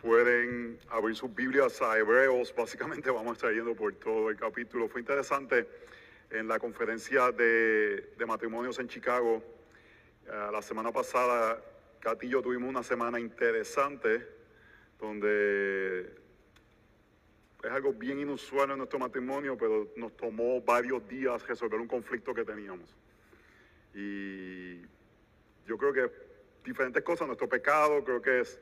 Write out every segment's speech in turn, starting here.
pueden abrir sus Biblias a Hebreos. Básicamente vamos a estar yendo por todo el capítulo. Fue interesante en la conferencia de, matrimonios en Chicago. eh, la semana pasada, Katy y yo tuvimos una semana interesante donde es algo bien inusual en nuestro matrimonio, pero nos tomó varios días resolver un conflicto que teníamos. Y yo creo que diferentes cosas, nuestro pecado, creo que es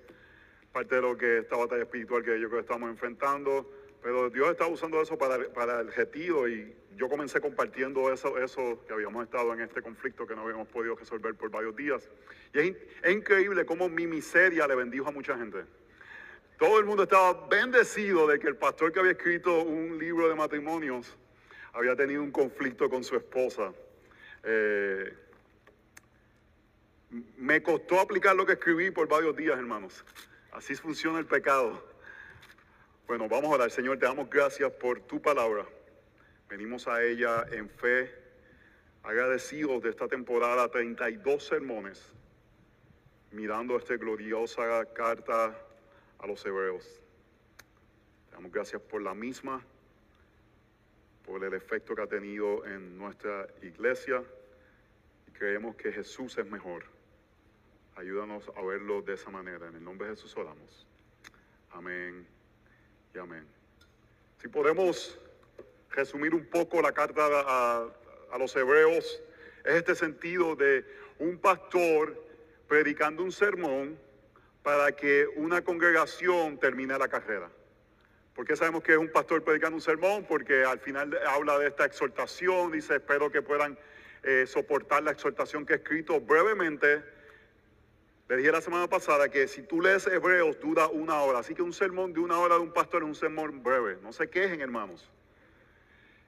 parte de lo que esta batalla espiritual que yo creo que estamos enfrentando, pero Dios está usando eso para, para el retiro y yo comencé compartiendo eso, eso que habíamos estado en este conflicto que no habíamos podido resolver por varios días. Y es, in- es increíble cómo mi miseria le bendijo a mucha gente. Todo el mundo estaba bendecido de que el pastor que había escrito un libro de matrimonios había tenido un conflicto con su esposa. Eh, me costó aplicar lo que escribí por varios días, hermanos. Así funciona el pecado. Bueno, vamos a orar. Señor, te damos gracias por tu palabra. Venimos a ella en fe, agradecidos de esta temporada, 32 sermones, mirando esta gloriosa carta a los hebreos. Te damos gracias por la misma, por el efecto que ha tenido en nuestra iglesia y creemos que Jesús es mejor. Ayúdanos a verlo de esa manera. En el nombre de Jesús oramos. Amén y amén. Si podemos resumir un poco la carta a, los hebreos, es este sentido de un pastor predicando un sermón para que una congregación termine la carrera. ¿Por qué sabemos que es un pastor predicando un sermón? Porque al final habla de esta exhortación, dice, espero que puedan eh, soportar la exhortación que he escrito brevemente. Le dije la semana pasada que si tú lees Hebreos dura una hora, así que un sermón de una hora de un pastor es un sermón breve. No se quejen, hermanos.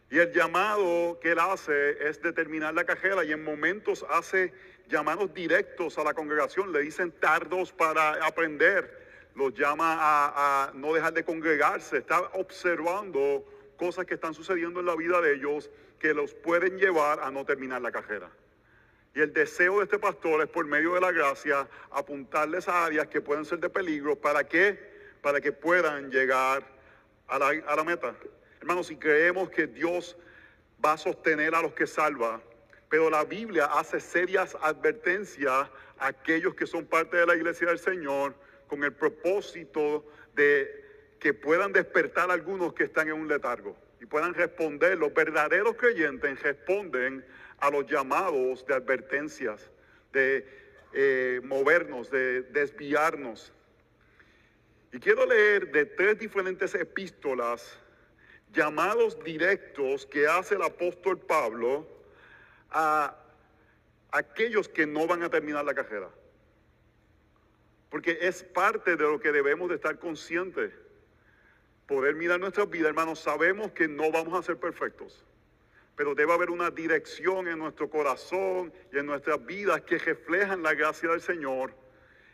Y el llamado que él hace es determinar la carrera y en momentos hace llamados directos a la congregación, le dicen tardos para aprender, los llama a, a no dejar de congregarse, está observando cosas que están sucediendo en la vida de ellos que los pueden llevar a no terminar la carrera. Y el deseo de este pastor es por medio de la gracia apuntarles a áreas que pueden ser de peligro. ¿Para qué? Para que puedan llegar a la, a la meta. Hermanos, si creemos que Dios va a sostener a los que salva, pero la Biblia hace serias advertencias a aquellos que son parte de la iglesia del Señor con el propósito de que puedan despertar a algunos que están en un letargo y puedan responder. Los verdaderos creyentes responden a los llamados de advertencias, de eh, movernos, de desviarnos. Y quiero leer de tres diferentes epístolas, llamados directos que hace el apóstol Pablo a aquellos que no van a terminar la carrera. Porque es parte de lo que debemos de estar conscientes. Poder mirar nuestras vidas, hermanos, sabemos que no vamos a ser perfectos. Pero debe haber una dirección en nuestro corazón y en nuestras vidas que reflejan la gracia del Señor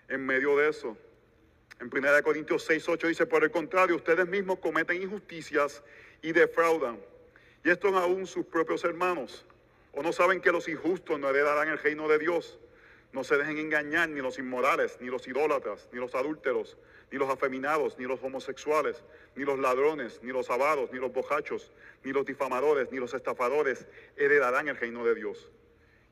en medio de eso. En 1 Corintios 6, 8 dice, por el contrario, ustedes mismos cometen injusticias y defraudan. Y esto es aún sus propios hermanos. ¿O no saben que los injustos no heredarán el reino de Dios? No se dejen engañar ni los inmorales, ni los idólatras, ni los adúlteros, ni los afeminados, ni los homosexuales, ni los ladrones, ni los avaros, ni los bojachos, ni los difamadores, ni los estafadores heredarán el reino de Dios.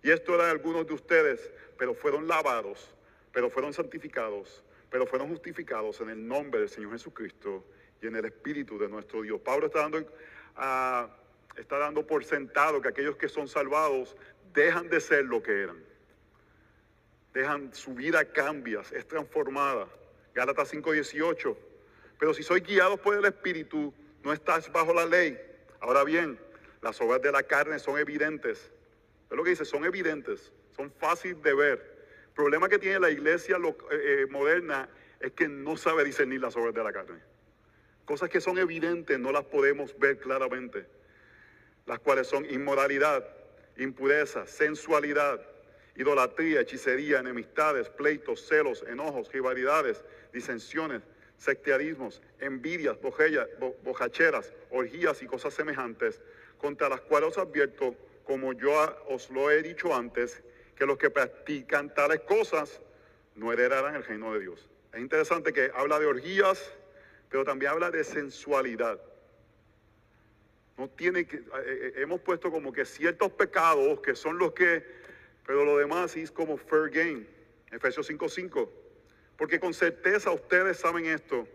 Y esto eran algunos de ustedes, pero fueron lavados, pero fueron santificados, pero fueron justificados en el nombre del Señor Jesucristo y en el Espíritu de nuestro Dios. Pablo está dando, ah, está dando por sentado que aquellos que son salvados dejan de ser lo que eran. Dejan, su vida cambia, es transformada. Gálatas 5:18. Pero si sois guiados por el Espíritu, no estás bajo la ley. Ahora bien, las obras de la carne son evidentes. Es lo que dice, son evidentes, son fáciles de ver. El problema que tiene la iglesia eh, eh, moderna es que no sabe discernir las obras de la carne. Cosas que son evidentes no las podemos ver claramente. Las cuales son inmoralidad, impureza, sensualidad, idolatría, hechicería, enemistades, pleitos, celos, enojos, rivalidades, disensiones, sectarismos, envidias, bojeya- bo- orgías y cosas semejantes, contra las cuales os advierto, como yo os lo he dicho antes, que los que practican tales cosas no heredarán el reino de Dios. Es interesante que habla de orgías, pero también habla de sensualidad. No tiene que, eh, eh, hemos puesto como que ciertos pecados que son los que, pero lo demás es como fair game. Efesios 5:5. Porque con certeza ustedes saben esto,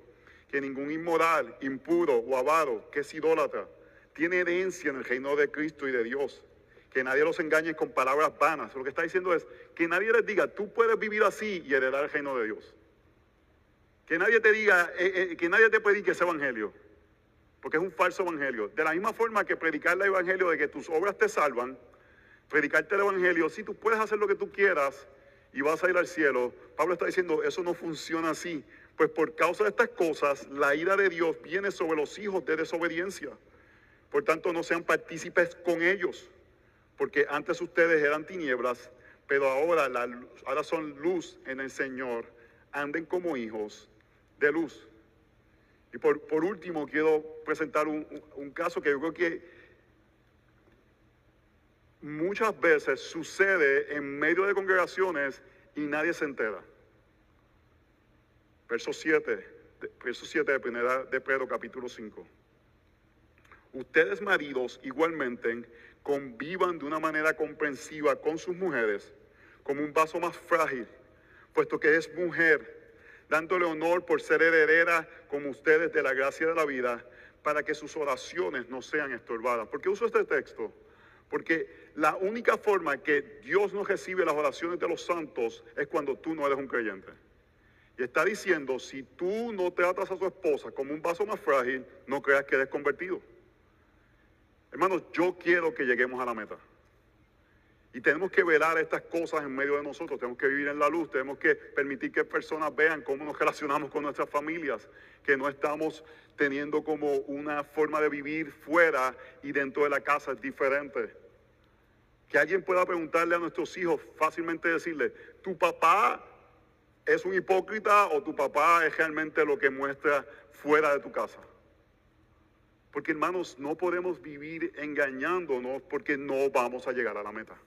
que ningún inmoral, impuro o avaro, que es idólatra, tiene herencia en el reino de Cristo y de Dios. Que nadie los engañe con palabras vanas. Lo que está diciendo es que nadie les diga, tú puedes vivir así y heredar el reino de Dios. Que nadie te diga, eh, que nadie te predique ese evangelio porque es un falso evangelio. De la misma forma que predicar el evangelio de que tus obras te salvan, predicarte el evangelio, si tú puedes hacer lo que tú quieras y vas a ir al cielo, Pablo está diciendo, eso no funciona así. Pues por causa de estas cosas, la ira de Dios viene sobre los hijos de desobediencia. Por tanto, no sean partícipes con ellos, porque antes ustedes eran tinieblas, pero ahora, ahora son luz en el Señor. Anden como hijos de luz. Y por, último, quiero presentar un, caso que yo creo que muchas veces sucede en medio de congregaciones y nadie se entera. Verso 7, verso 7 de primera de Pedro capítulo 5. Ustedes maridos igualmente convivan de una manera comprensiva con sus mujeres como un vaso más frágil, puesto que es mujer dándole honor por ser heredera como ustedes de la gracia de la vida, para que sus oraciones no sean estorbadas. ¿Por qué uso este texto? Porque la única forma que Dios no recibe las oraciones de los santos es cuando tú no eres un creyente. Y está diciendo, si tú no tratas a su esposa como un vaso más frágil, no creas que eres convertido. Hermanos, yo quiero que lleguemos a la meta. Y tenemos que velar estas cosas en medio de nosotros, tenemos que vivir en la luz, tenemos que permitir que personas vean cómo nos relacionamos con nuestras familias, que no estamos teniendo como una forma de vivir fuera y dentro de la casa es diferente. Que alguien pueda preguntarle a nuestros hijos, fácilmente decirle, tu papá es un hipócrita o tu papá es realmente lo que muestra fuera de tu casa. Porque hermanos, no podemos vivir engañándonos porque no vamos a llegar a la meta.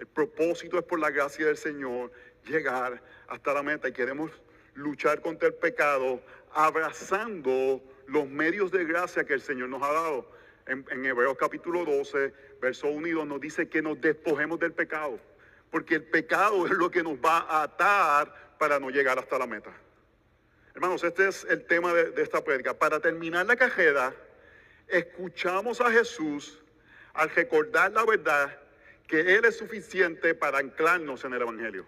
El propósito es por la gracia del Señor llegar hasta la meta y queremos luchar contra el pecado abrazando los medios de gracia que el Señor nos ha dado. En, Hebreos capítulo 12, verso 1 y 2 nos dice que nos despojemos del pecado, porque el pecado es lo que nos va a atar para no llegar hasta la meta. Hermanos, este es el tema de, esta prédica. Para terminar la cajera, escuchamos a Jesús al recordar la verdad que Él es suficiente para anclarnos en el Evangelio.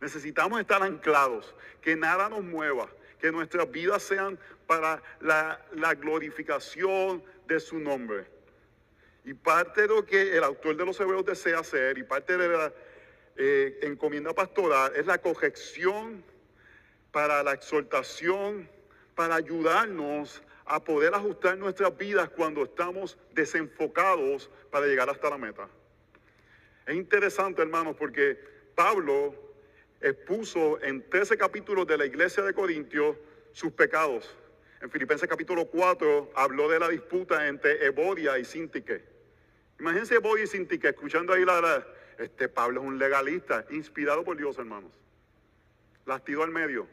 Necesitamos estar anclados, que nada nos mueva, que nuestras vidas sean para la, glorificación de su nombre. Y parte de lo que el autor de los Hebreos desea hacer y parte de la eh, encomienda pastoral es la corrección para la exhortación, para ayudarnos a poder ajustar nuestras vidas cuando estamos desenfocados para llegar hasta la meta. Es interesante, hermanos, porque Pablo expuso en 13 capítulos de la iglesia de Corintios sus pecados. En Filipenses capítulo 4 habló de la disputa entre Evodia y Sintique. Imagínense Evodia y Sintique escuchando ahí la, este Pablo es un legalista, inspirado por Dios, hermanos. Lastido al medio.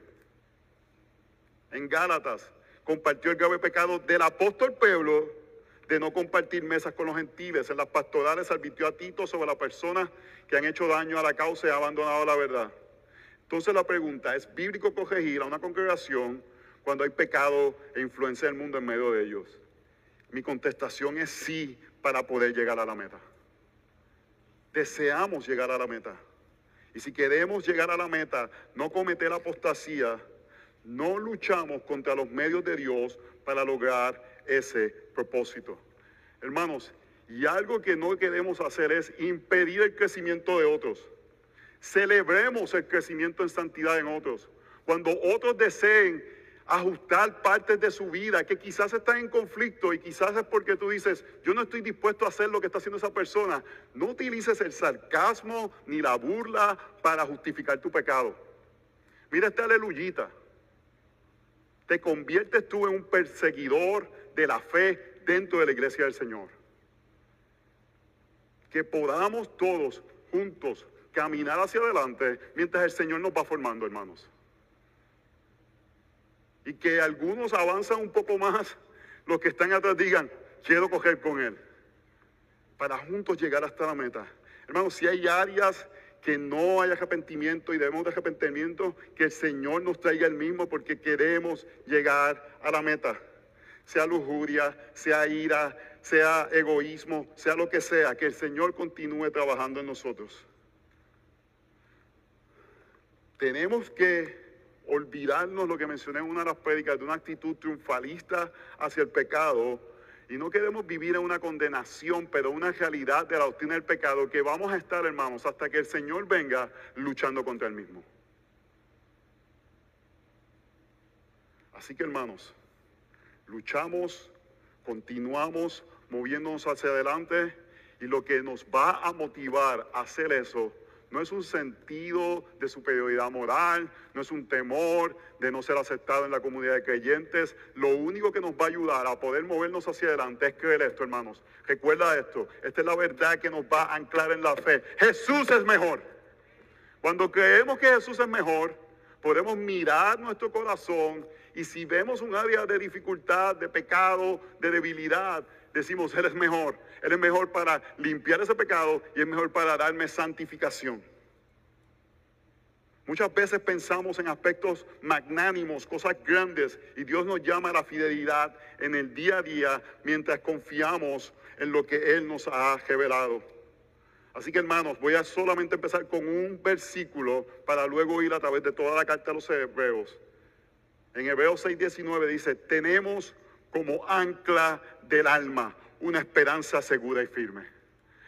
En Gálatas compartió el grave pecado del apóstol Pablo de no compartir mesas con los gentiles. En las pastorales advirtió a Tito sobre las personas que han hecho daño a la causa y han abandonado la verdad. Entonces la pregunta, ¿es bíblico corregir a una congregación cuando hay pecado e influencia del mundo en medio de ellos? Mi contestación es sí para poder llegar a la meta. Deseamos llegar a la meta. Y si queremos llegar a la meta, no cometer apostasía, no luchamos contra los medios de Dios para lograr ese propósito. Hermanos, y algo que no queremos hacer es impedir el crecimiento de otros. Celebremos el crecimiento en santidad en otros. Cuando otros deseen ajustar partes de su vida que quizás están en conflicto y quizás es porque tú dices, yo no estoy dispuesto a hacer lo que está haciendo esa persona, no utilices el sarcasmo ni la burla para justificar tu pecado. Mira esta aleluyita. Te conviertes tú en un perseguidor de la fe dentro de la iglesia del Señor. Que podamos todos juntos caminar hacia adelante mientras el Señor nos va formando, hermanos. que algunos avanzan un poco más, los que están atrás digan, quiero coger con Él, para juntos llegar hasta la meta. Hermanos, si hay áreas que no hay arrepentimiento y debemos de arrepentimiento, que el Señor nos traiga el mismo porque queremos llegar a la meta. Sea lujuria, sea ira, sea egoísmo, sea lo que sea, que el Señor continúe trabajando en nosotros. Tenemos que olvidarnos lo que mencioné en una de las prédicas, de una actitud triunfalista hacia el pecado. Y no queremos vivir en una condenación, pero una realidad de la doctrina del pecado que vamos a estar, hermanos, hasta que el Señor venga luchando contra el mismo. Así que, hermanos, luchamos, continuamos moviéndonos hacia adelante y lo que nos va a motivar a hacer eso no es un sentido de superioridad moral, no es un temor de no ser aceptado en la comunidad de creyentes. Lo único que nos va a ayudar a poder movernos hacia adelante es creer esto, hermanos. Recuerda esto, esta es la verdad que nos va a anclar en la fe. Jesús es mejor. Cuando creemos que Jesús es mejor, podemos mirar nuestro corazón y si vemos un área de dificultad, de pecado, de debilidad, decimos, Él es mejor. Él es mejor para limpiar ese pecado y es mejor para darme santificación. Muchas veces pensamos en aspectos magnánimos, cosas grandes, y Dios nos llama a la fidelidad en el día a día mientras confiamos en lo que Él nos ha revelado. Así que hermanos, voy a solamente empezar con un versículo para luego ir a través de toda la carta de los Hebreos. En Hebreos 6:19 dice, tenemos como ancla del alma una esperanza segura y firme.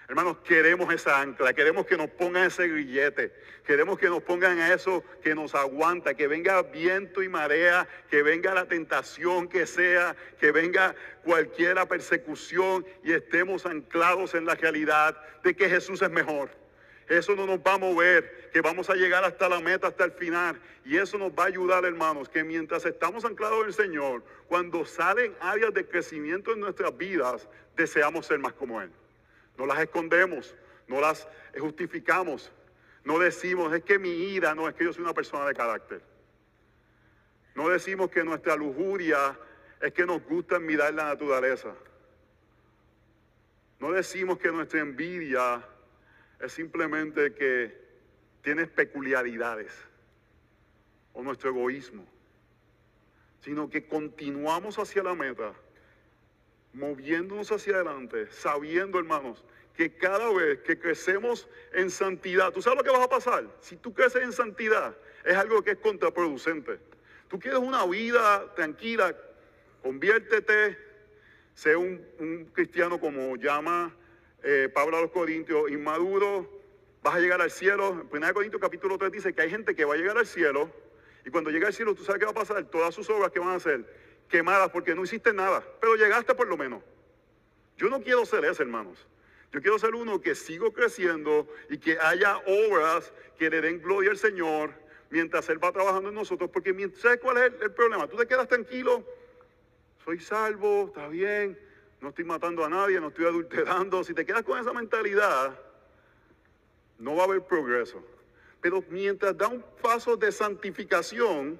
Hermanos, queremos esa ancla, queremos que nos pongan ese grillete, queremos que nos pongan eso que nos aguanta, que venga viento y marea, que venga la tentación que sea, que venga cualquier persecución y estemos anclados en la realidad de que Jesús es mejor. Eso no nos va a mover, que vamos a llegar hasta la meta, hasta el final. Y eso nos va a ayudar, hermanos, que mientras estamos anclados en el Señor, cuando salen áreas de crecimiento en nuestras vidas, deseamos ser más como Él. No las escondemos, no las justificamos, no decimos, es que mi ira, no es que yo soy una persona de carácter. No decimos que nuestra lujuria es que nos gusta mirar la naturaleza. No decimos que nuestra envidia es simplemente que tienes peculiaridades o nuestro egoísmo, sino que continuamos hacia la meta, moviéndonos hacia adelante, sabiendo, hermanos, que cada vez que crecemos en santidad, ¿tú sabes lo que vas a pasar? Si tú creces en santidad, es algo que es contraproducente. Tú quieres una vida tranquila, conviértete, sé un, un cristiano como llama eh, Pablo a los Corintios, inmaduro, vas a llegar al cielo. En 1 Corintios capítulo 3 dice que hay gente que va a llegar al cielo y cuando llega al cielo, tú sabes qué va a pasar. Todas sus obras que van a ser quemadas porque no hiciste nada, pero llegaste por lo menos. Yo no quiero ser ese, hermanos. Yo quiero ser uno que sigo creciendo y que haya obras que le den gloria al Señor mientras Él va trabajando en nosotros. Porque ¿sabes cuál es el problema? Tú te quedas tranquilo, soy salvo, está bien, no estoy matando a nadie, no estoy adulterando. Si te quedas con esa mentalidad, no va a haber progreso. Pero mientras da un paso de santificación,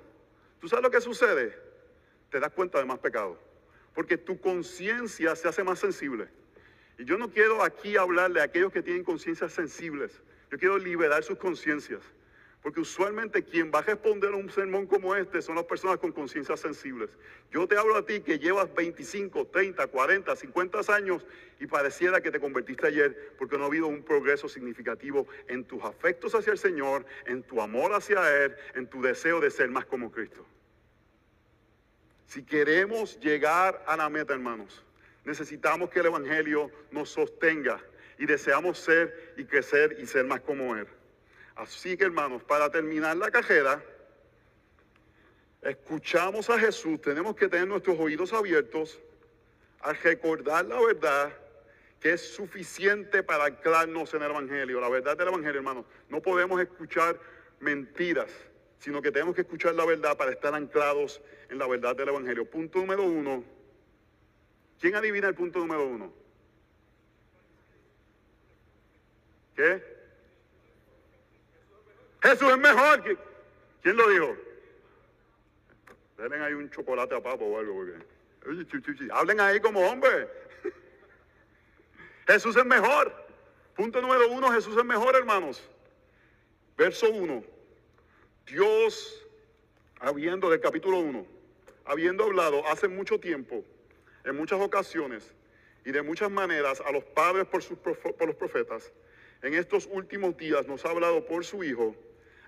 ¿tú sabes lo que sucede? Te das cuenta de más pecado. Porque tu conciencia se hace más sensible. Y yo no quiero aquí hablarle a aquellos que tienen conciencias sensibles. Yo quiero liberar sus conciencias. Porque usualmente quien va a responder a un sermón como este son las personas con conciencias sensibles. Yo te hablo a ti que llevas 25, 30, 40, 50 años y pareciera que te convertiste ayer porque no ha habido un progreso significativo en tus afectos hacia el Señor, en tu amor hacia Él, en tu deseo de ser más como Cristo. Si queremos llegar a la meta, hermanos, necesitamos que el Evangelio nos sostenga y deseamos ser y crecer y ser más como Él. Así que hermanos, para terminar la cajera, escuchamos a Jesús, tenemos que tener nuestros oídos abiertos al recordar la verdad que es suficiente para anclarnos en el Evangelio, la verdad del Evangelio, hermanos. No podemos escuchar mentiras, sino que tenemos que escuchar la verdad para estar anclados en la verdad del Evangelio. Punto número uno. ¿Quién adivina el punto número uno? ¿Qué? Jesús es mejor. ¿Quién lo dijo? Denle ahí un chocolate a papo o algo, porque. Hablen ahí como hombre. Jesús es mejor. Punto número uno, Jesús es mejor, hermanos. Verso 1. Dios, habiendo del capítulo 1, habiendo hablado hace mucho tiempo, en muchas ocasiones y de muchas maneras a los padres por, sus, por los profetas, en estos últimos días nos ha hablado por su Hijo,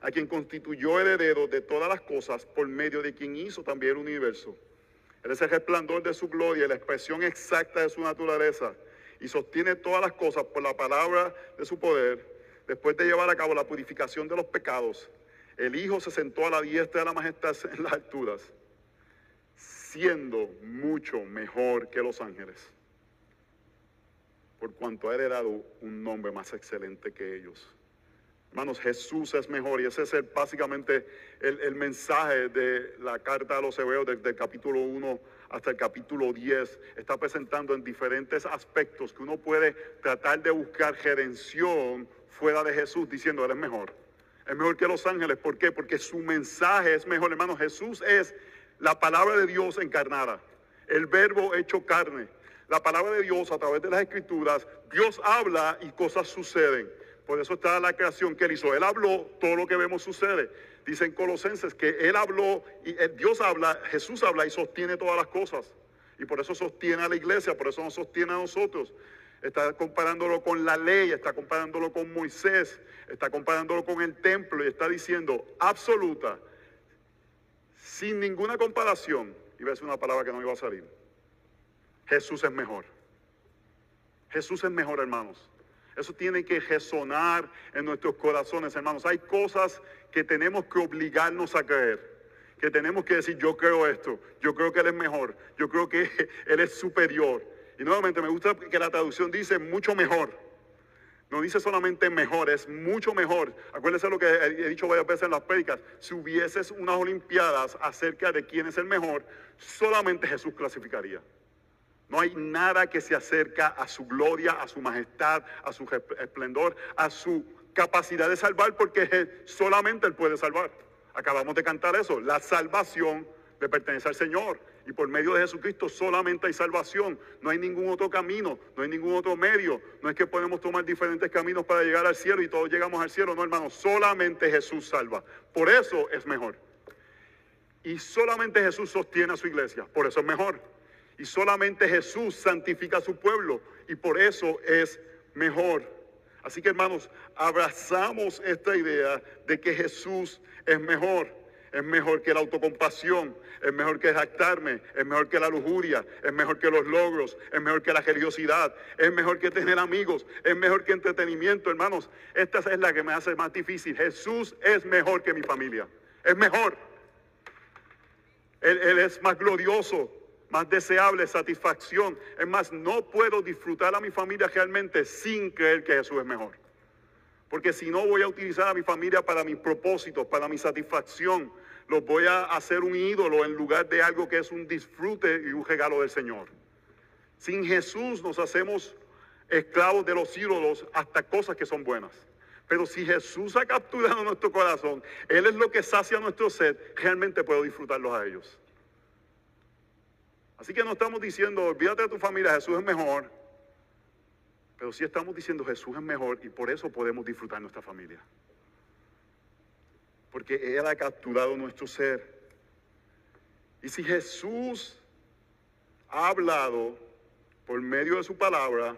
a quien constituyó heredero de todas las cosas, por medio de quien hizo también el universo. Él es el resplandor de su gloria la expresión exacta de su naturaleza, y sostiene todas las cosas por la palabra de su poder. Después de llevar a cabo la purificación de los pecados, el Hijo se sentó a la diestra de la majestad en las alturas, siendo mucho mejor que los ángeles, por cuanto ha heredado un nombre más excelente que ellos. Hermanos, Jesús es mejor y ese es básicamente el, mensaje de la carta a los hebreos desde el capítulo 1 hasta el capítulo 10. Está presentando en diferentes aspectos que uno puede tratar de buscar redención fuera de Jesús diciendo, Él es mejor. Es mejor que los ángeles. ¿Por qué? Porque su mensaje es mejor, hermanos. Jesús es la palabra de Dios encarnada, el verbo hecho carne. La palabra de Dios a través de las escrituras, Dios habla y cosas suceden. Por eso está la creación que él hizo. Él habló, todo lo que vemos sucede. Dicen Colosenses que él habló, y eh, Dios habla, Jesús habla y sostiene todas las cosas. Y por eso sostiene a la iglesia, por eso nos sostiene a nosotros. Está comparándolo con la ley, está comparándolo con Moisés, está comparándolo con el templo y está diciendo absoluta, sin ninguna comparación. Y ves una palabra que no iba a salir. Jesús es mejor. Jesús es mejor, hermanos. Eso tiene que resonar en nuestros corazones, hermanos. Hay cosas que tenemos que obligarnos a creer. Que tenemos que decir, yo creo esto, yo creo que Él es mejor, yo creo que Él es superior. Y nuevamente me gusta que la traducción dice mucho mejor. No dice solamente mejor, es mucho mejor. Acuérdense lo que he dicho varias veces en las prédicas. Si hubieses unas Olimpiadas acerca de quién es el mejor, solamente Jesús clasificaría. No hay nada que se acerca a su gloria, a su majestad, a su esplendor, a su capacidad de salvar, porque solamente Él puede salvar. Acabamos de cantar eso. La salvación le pertenece al Señor. Y por medio de Jesucristo solamente hay salvación. No hay ningún otro camino, no hay ningún otro medio. No es que podemos tomar diferentes caminos para llegar al cielo y todos llegamos al cielo. No, hermano, solamente Jesús salva. Por eso es mejor. Y solamente Jesús sostiene a su iglesia. Por eso es mejor. Y solamente Jesús santifica a su pueblo y por eso es mejor. Así que hermanos, abrazamos esta idea de que Jesús es mejor. Es mejor que la autocompasión, es mejor que jactarme, es mejor que la lujuria, es mejor que los logros, es mejor que la religiosidad, es mejor que tener amigos, es mejor que entretenimiento, hermanos. Esta es la que me hace más difícil. Jesús es mejor que mi familia, es mejor. Él, él es más glorioso, más deseable satisfacción. Es más, no puedo disfrutar a mi familia realmente sin creer que Jesús es mejor. Porque si no voy a utilizar a mi familia para mis propósitos, para mi satisfacción, los voy a hacer un ídolo en lugar de algo que es un disfrute y un regalo del Señor. Sin Jesús nos hacemos esclavos de los ídolos hasta cosas que son buenas. Pero si Jesús ha capturado nuestro corazón, Él es lo que sacia nuestro sed, realmente puedo disfrutarlos a ellos. Así que no estamos diciendo, olvídate de tu familia, Jesús es mejor. Pero sí estamos diciendo, Jesús es mejor y por eso podemos disfrutar nuestra familia. Porque Él ha capturado nuestro ser. Y si Jesús ha hablado por medio de su palabra,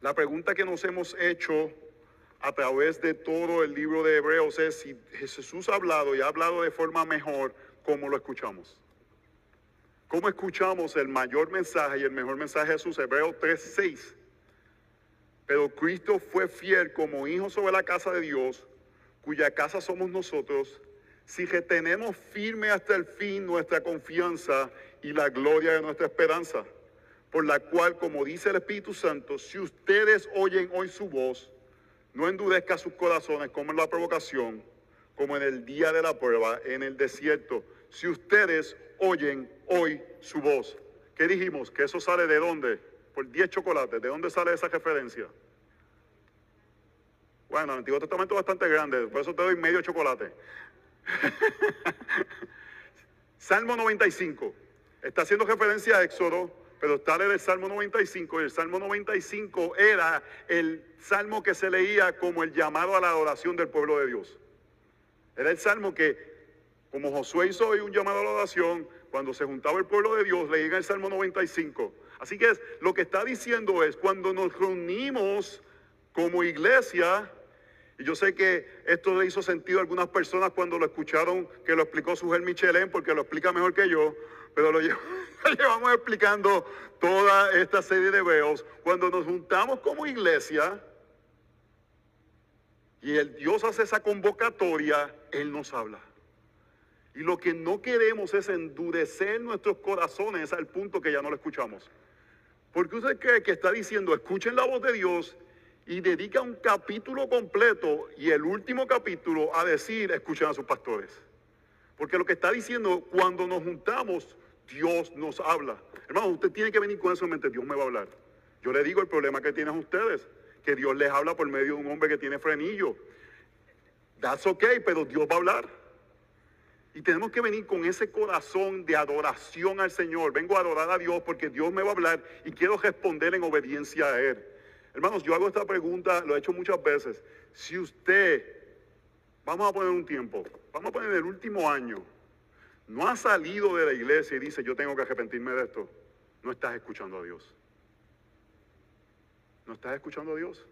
la pregunta que nos hemos hecho a través de todo el libro de Hebreos es si Jesús ha hablado y ha hablado de forma mejor, ¿cómo lo escuchamos? ¿Cómo escuchamos el mayor mensaje y el mejor mensaje de Jesús? Hebreos 3:6. Pero Cristo fue fiel como hijo sobre la casa de Dios, cuya casa somos nosotros, si retenemos firme hasta el fin nuestra confianza y la gloria de nuestra esperanza, por la cual, como dice el Espíritu Santo, si ustedes oyen hoy su voz, no endurezca sus corazones como en la provocación, como en el día de la prueba, en el desierto. Si ustedes oyen hoy su voz. ¿Qué dijimos? Que eso sale de dónde? Por 10 chocolates. ¿De dónde sale esa referencia? Bueno, el Antiguo Testamento es bastante grande, por eso te doy medio chocolate. Salmo 95. Está haciendo referencia a Éxodo, pero está en el Salmo 95. Y el Salmo 95 era el salmo que se leía como el llamado a la adoración del pueblo de Dios. Era el salmo que, como Josué hizo hoy un llamado a la adoración, cuando se juntaba el pueblo de Dios, leía el Salmo 95. Así que es, lo que está diciendo es, cuando nos reunimos como iglesia, y yo sé que esto le hizo sentido a algunas personas cuando lo escucharon, que lo explicó Sujel Michelén, porque lo explica mejor que yo, pero lo, llevamos explicando toda esta serie de veos. Cuando nos juntamos como iglesia y el Dios hace esa convocatoria, Él nos habla. Y lo que no queremos es endurecer nuestros corazones al punto que ya no lo escuchamos. Porque usted cree que está diciendo, escuchen la voz de Dios y dedica un capítulo completo y el último capítulo a decir, escuchen a sus pastores. Porque lo que está diciendo, cuando nos juntamos, Dios nos habla. Hermano, usted tiene que venir con eso en mente, Dios me va a hablar. Yo le digo el problema que tienen ustedes, que Dios les habla por medio de un hombre que tiene frenillo. That's okay, pero Dios va a hablar. Y tenemos que venir con ese corazón de adoración al Señor. Vengo a adorar a Dios porque Dios me va a hablar y quiero responder en obediencia a Él. Hermanos, yo hago esta pregunta, lo he hecho muchas veces. Si usted, vamos a poner un tiempo, vamos a poner el último año, no ha salido de la iglesia y dice, yo tengo que arrepentirme de esto, no estás escuchando a Dios. ¿No estás escuchando a Dios?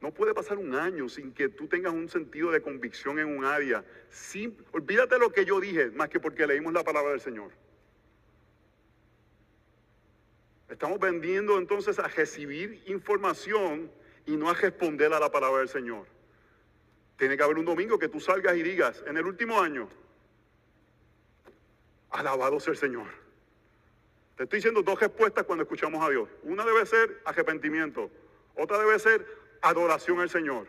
No puede pasar un año sin que tú tengas un sentido de convicción en un área. Sin, olvídate lo que yo dije, más que porque leímos la palabra del Señor. Estamos vendiendo entonces a recibir información y no a responder a la palabra del Señor. Tiene que haber un domingo que tú salgas y digas, en el último año, alabado sea el Señor. Te estoy diciendo dos respuestas cuando escuchamos a Dios. Una debe ser arrepentimiento, otra debe ser adoración al Señor.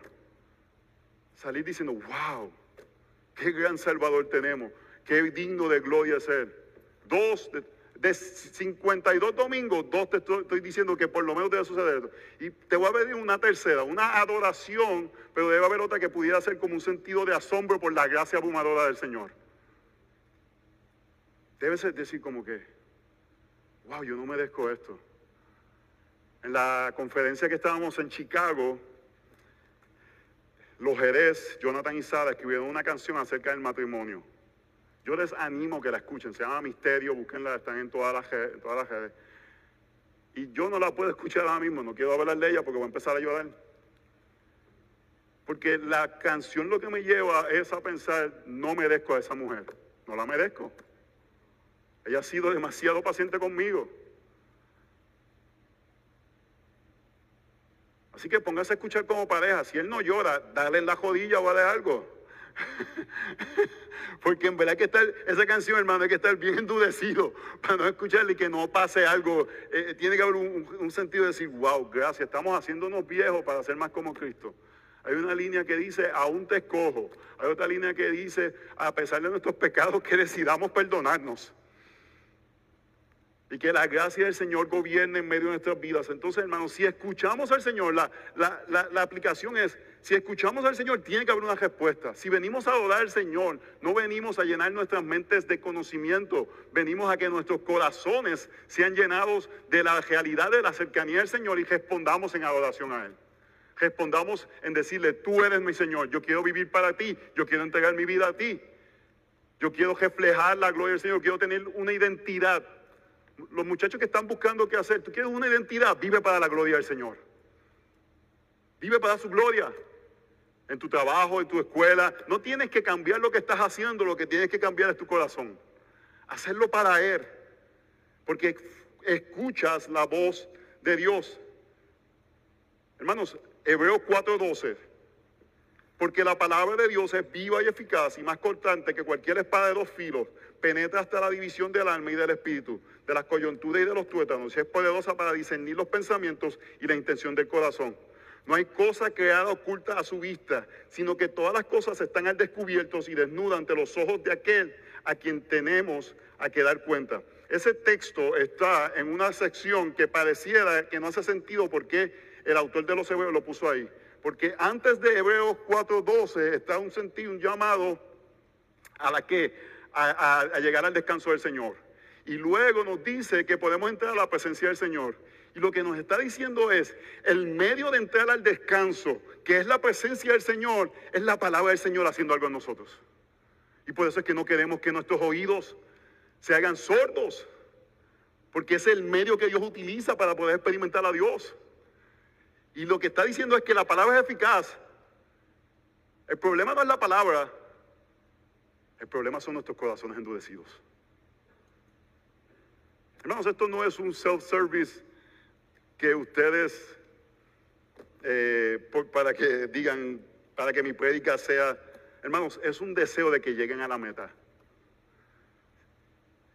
Salir diciendo, wow, qué gran Salvador tenemos, qué digno de gloria ser. Dos, de, 52 domingos, dos te estoy, diciendo que por lo menos debe suceder esto. Y te voy a pedir una tercera, una adoración, pero debe haber otra que pudiera ser como un sentido de asombro por la gracia abrumadora del Señor. Debe ser decir como que, wow, yo no merezco esto en la conferencia que estábamos en Chicago, los Jerez, Jonathan y Sara, escribieron una canción acerca del matrimonio. Yo les animo que la escuchen, se llama Misterio, búsquenla, están en todas las, todas las. Y yo no la puedo escuchar ahora mismo, no quiero hablar de ella porque voy a empezar a llorar. Porque la canción lo que me lleva es a pensar, no merezco a esa mujer, no la merezco. Ella ha sido demasiado paciente conmigo. Así que póngase a escuchar como pareja. Si él no llora, dale la jodilla o dale algo. Porque en verdad que estar, esa canción, hermano, hay que estar bien endurecido para no escucharle y que no pase algo. Eh, tiene que haber un, sentido de decir, wow, gracias, estamos haciéndonos viejos para ser más como Cristo. Hay una línea que dice, aún te escojo. Hay otra línea que dice, a pesar de nuestros pecados, que decidamos perdonarnos. Y que la gracia del Señor gobierne en medio de nuestras vidas. Entonces, hermanos, si escuchamos al Señor, la, la, aplicación es, si escuchamos al Señor, tiene que haber una respuesta. Si venimos a adorar al Señor, no venimos a llenar nuestras mentes de conocimiento, venimos a que nuestros corazones sean llenados de la realidad de la cercanía del Señor y respondamos en adoración a Él. Respondamos en decirle, tú eres mi Señor, yo quiero vivir para ti, yo quiero entregar mi vida a ti. Yo quiero reflejar la gloria del Señor, quiero tener una identidad los muchachos que están buscando qué hacer, tú quieres una identidad, vive para la gloria del Señor. Vive para su gloria. En tu trabajo, en tu escuela. No tienes que cambiar lo que estás haciendo, lo que tienes que cambiar es tu corazón. Hacerlo para Él. Porque escuchas la voz de Dios. Hermanos, Hebreos 4:12 porque la palabra de Dios es viva y eficaz y más cortante que cualquier espada de dos filos. Penetra hasta la división del alma y del espíritu, de las coyunturas y de los tuétanos. Y es poderosa para discernir los pensamientos y la intención del corazón. No hay cosa creada oculta a su vista, sino que todas las cosas están al descubierto y desnudas ante los ojos de aquel a quien tenemos a que dar cuenta. Ese texto está en una sección que pareciera que no hace sentido porque el autor de los hebreos lo puso ahí. Porque antes de Hebreos 4:12 está un sentido, un llamado a la que a, llegar al descanso del Señor. Y luego nos dice que podemos entrar a la presencia del Señor. Y lo que nos está diciendo es, el medio de entrar al descanso, que es la presencia del Señor, es la palabra del Señor haciendo algo en nosotros. Y por eso es que no queremos que nuestros oídos se hagan sordos, porque es el medio que Dios utiliza para poder experimentar a Dios. Y lo que está diciendo es que la palabra es eficaz. El problema no es la palabra, el problema son nuestros corazones endurecidos. Hermanos, esto no es un self-service que ustedes, eh, para que digan, para que mi prédica sea, hermanos, es un deseo de que lleguen a la meta.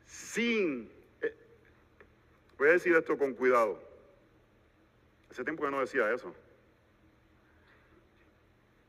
Sin, eh, voy a decir esto con cuidado. Hace tiempo que no decía eso.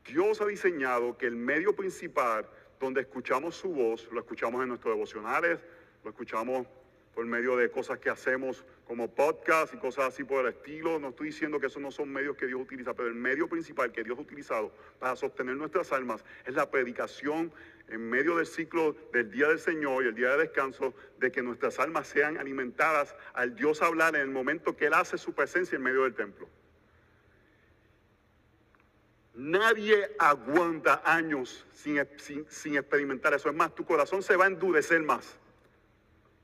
Dios ha diseñado que el medio principal donde escuchamos su voz, lo escuchamos en nuestros devocionales, lo escuchamos por medio de cosas que hacemos como podcast y cosas así por el estilo. No estoy diciendo que esos no son medios que Dios utiliza, pero el medio principal que Dios ha utilizado para sostener nuestras almas es la predicación en medio del ciclo del día del Señor y el día de descanso, de que nuestras almas sean alimentadas al Dios hablar en el momento que Él hace su presencia en medio del templo. Nadie aguanta años sin, sin- sin experimentar eso. Es más, tu corazón se va a endurecer más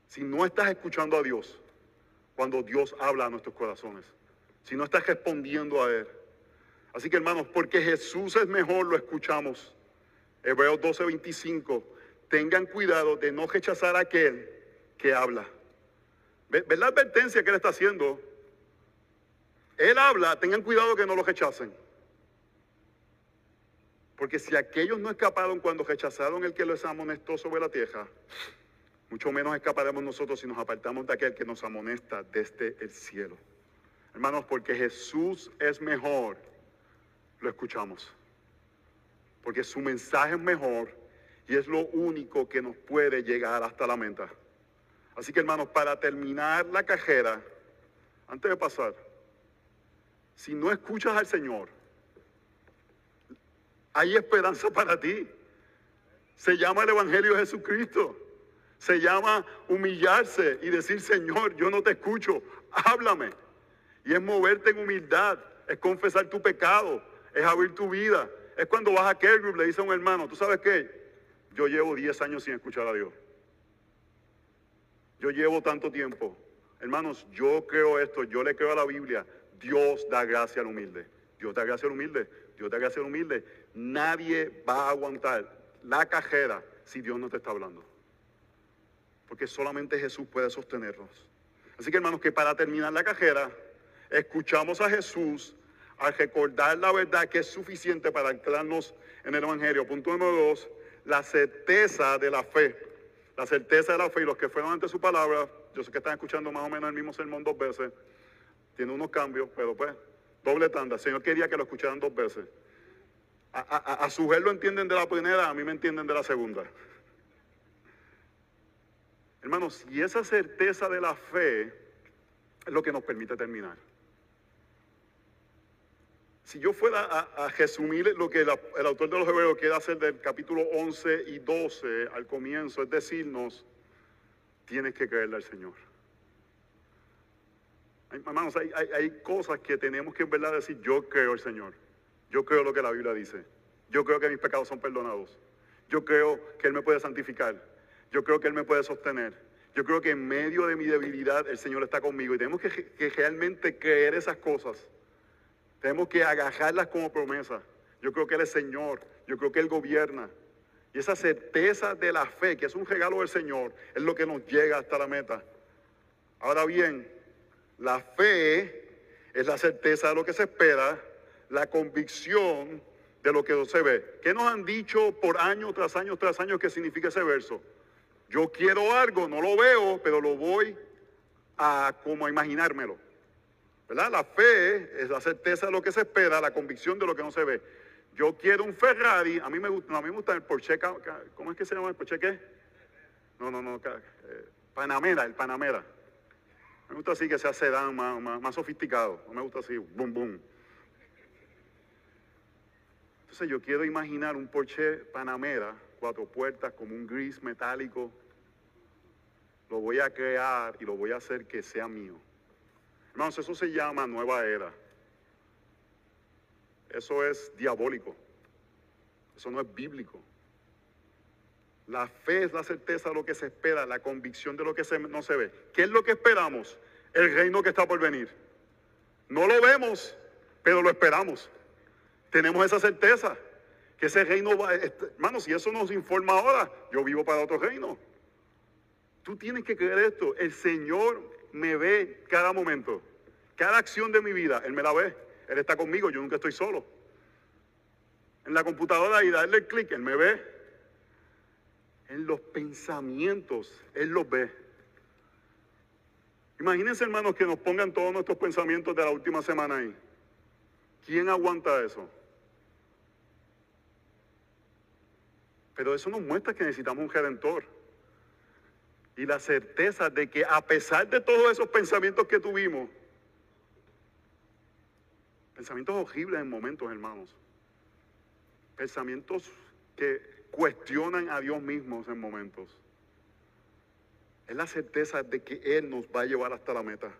si no estás escuchando a Dios cuando Dios habla a nuestros corazones. Si no estás respondiendo a Él. Así que hermanos, porque Jesús es mejor, lo escuchamos. Hebreos 12:25. Tengan cuidado de no rechazar a aquel que habla. ¿Ve, ve la advertencia que Él está haciendo? Él habla, tengan cuidado que no lo rechacen. Porque si aquellos no escaparon cuando rechazaron el que los amonestó sobre la tierra, mucho menos escaparemos nosotros si nos apartamos de aquel que nos amonesta desde el cielo. Hermanos, porque Jesús es mejor, lo escuchamos. Porque su mensaje es mejor y es lo único que nos puede llegar hasta la meta. Así que hermanos, para terminar la cajera, antes de pasar, si no escuchas al Señor, hay esperanza para ti. Se llama el Evangelio de Jesucristo. Se llama humillarse y decir, Señor, yo no te escucho, háblame. Y es moverte en humildad, es confesar tu pecado, es abrir tu vida. Es cuando vas a Care Group, le dice a un hermano, ¿tú sabes qué? Yo llevo 10 años sin escuchar a Dios. Yo llevo tanto tiempo. Hermanos, yo creo esto, yo le creo a la Biblia. Dios da gracia al humilde. Dios da gracia al humilde. Dios da gracia al humilde. Nadie va a aguantar la cajera si Dios no te está hablando. Porque solamente Jesús puede sostenernos. Así que hermanos, que para terminar la cajera, escuchamos a Jesús al recordar la verdad que es suficiente para anclarnos en el Evangelio. Punto número dos, la certeza de la fe. La certeza de la fe y los que fueron ante su palabra, yo sé que están escuchando más o menos el mismo sermón dos veces, tiene unos cambios, pero pues, doble tanda. El Señor quería que lo escucharan dos veces. A, su vez lo entienden de la primera, a mí me entienden de la segunda. Hermanos, y esa certeza de la fe es lo que nos permite terminar. Si yo fuera a, a resumir lo que el autor de los Hebreos quiere hacer del capítulo 11 y 12 al comienzo, es decirnos, tienes que creerle al Señor. Hermanos, hay, hay- hay cosas que tenemos que en verdad decir, yo creo al Señor. Yo creo lo que la Biblia dice. Yo creo que mis pecados son perdonados. Yo creo que Él me puede santificar. Yo creo que Él me puede sostener. Yo creo que en medio de mi debilidad el Señor está conmigo. Y tenemos que, que realmente creer esas cosas. Tenemos que agarrarlas como promesa. Yo creo que Él es Señor. Yo creo que Él gobierna. Y esa certeza de la fe, que es un regalo del Señor, es lo que nos llega hasta la meta. Ahora bien, la fe es la certeza de lo que se espera, la convicción de lo que se ve. ¿Qué nos han dicho por año tras año tras año que significa ese verso? Yo quiero algo, no lo veo, pero lo voy a como a imaginármelo. ¿Verdad? La fe es la certeza de lo que se espera, la convicción de lo que no se ve. Yo quiero un Ferrari, a mí me gusta, a mí me gusta el Porsche, ¿cómo es que se llama el Porsche qué? No, no, no, eh, Panamera, el Panamera. Me gusta así que sea sedán más, más, más sofisticado. No me gusta así, boom, boom. Entonces yo quiero imaginar un Porsche Panamera cuatro puertas, como un gris metálico. Lo voy a crear y lo voy a hacer que sea mío. Hermanos, eso se llama nueva era. Eso es diabólico. Eso no es bíblico. La fe es la certeza de lo que se espera, la convicción de lo que no se ve. ¿Qué es lo que esperamos? El reino que está por venir. No lo vemos, pero lo esperamos. Tenemos esa certeza que ese reino va, hermanos, si eso nos informa ahora, yo vivo para otro reino. Tú tienes que creer esto. El Señor me ve cada momento, cada acción de mi vida, Él me la ve. Él está conmigo, yo nunca estoy solo. En la computadora y darle clic, Él me ve. En los pensamientos, Él los ve. Imagínense, hermanos, que nos pongan todos nuestros pensamientos de la última semana ahí. ¿Quién aguanta eso? Pero eso nos muestra que necesitamos un redentor. Y la certeza de que a pesar de todos esos pensamientos que tuvimos, pensamientos horribles en momentos, hermanos, pensamientos que cuestionan a Dios mismo en momentos, es la certeza de que Él nos va a llevar hasta la meta.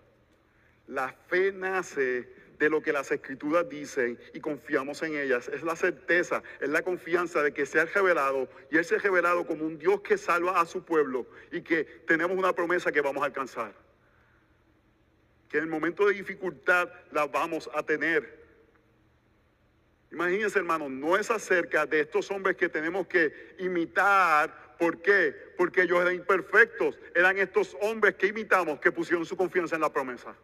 La fe nace de lo que las escrituras dicen y confiamos en ellas. Es la certeza, es la confianza de que se ha revelado y Él se ha revelado como un Dios que salva a su pueblo y que tenemos una promesa que vamos a alcanzar. Que en el momento de dificultad la vamos a tener. Imagínense, hermanos, no es acerca de estos hombres que tenemos que imitar. ¿Por qué? Porque ellos eran imperfectos. Eran estos hombres que imitamos que pusieron su confianza en la promesa.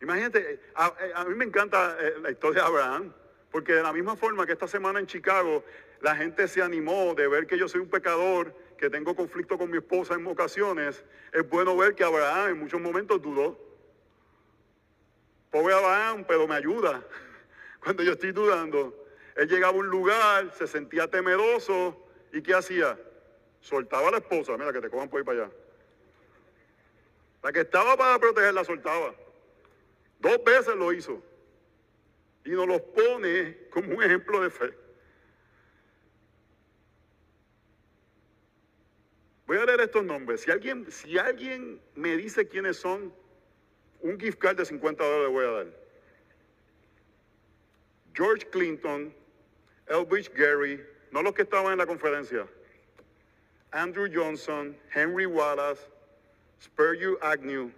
Imagínate, a, mí me encanta eh, la historia de Abraham, porque de la misma forma que esta semana en Chicago la gente se animó de ver que yo soy un pecador, que tengo conflicto con mi esposa en ocasiones, es bueno ver que Abraham en muchos momentos dudó. Pobre Abraham, pero me ayuda cuando yo estoy dudando. Él llegaba a un lugar, se sentía temeroso y ¿qué hacía? Soltaba a la esposa, mira que te cojan por ir para allá. La que estaba para protegerla soltaba. Dos veces lo hizo. Y nos los pone como un ejemplo de fe. Voy a leer estos nombres. Si alguien, si alguien me dice quiénes son, un gift card de 50 dólares le voy a dar. George Clinton, Elbridge Gary, no los que estaban en la conferencia, Andrew Johnson, Henry Wallace, Spurgeon Agnew,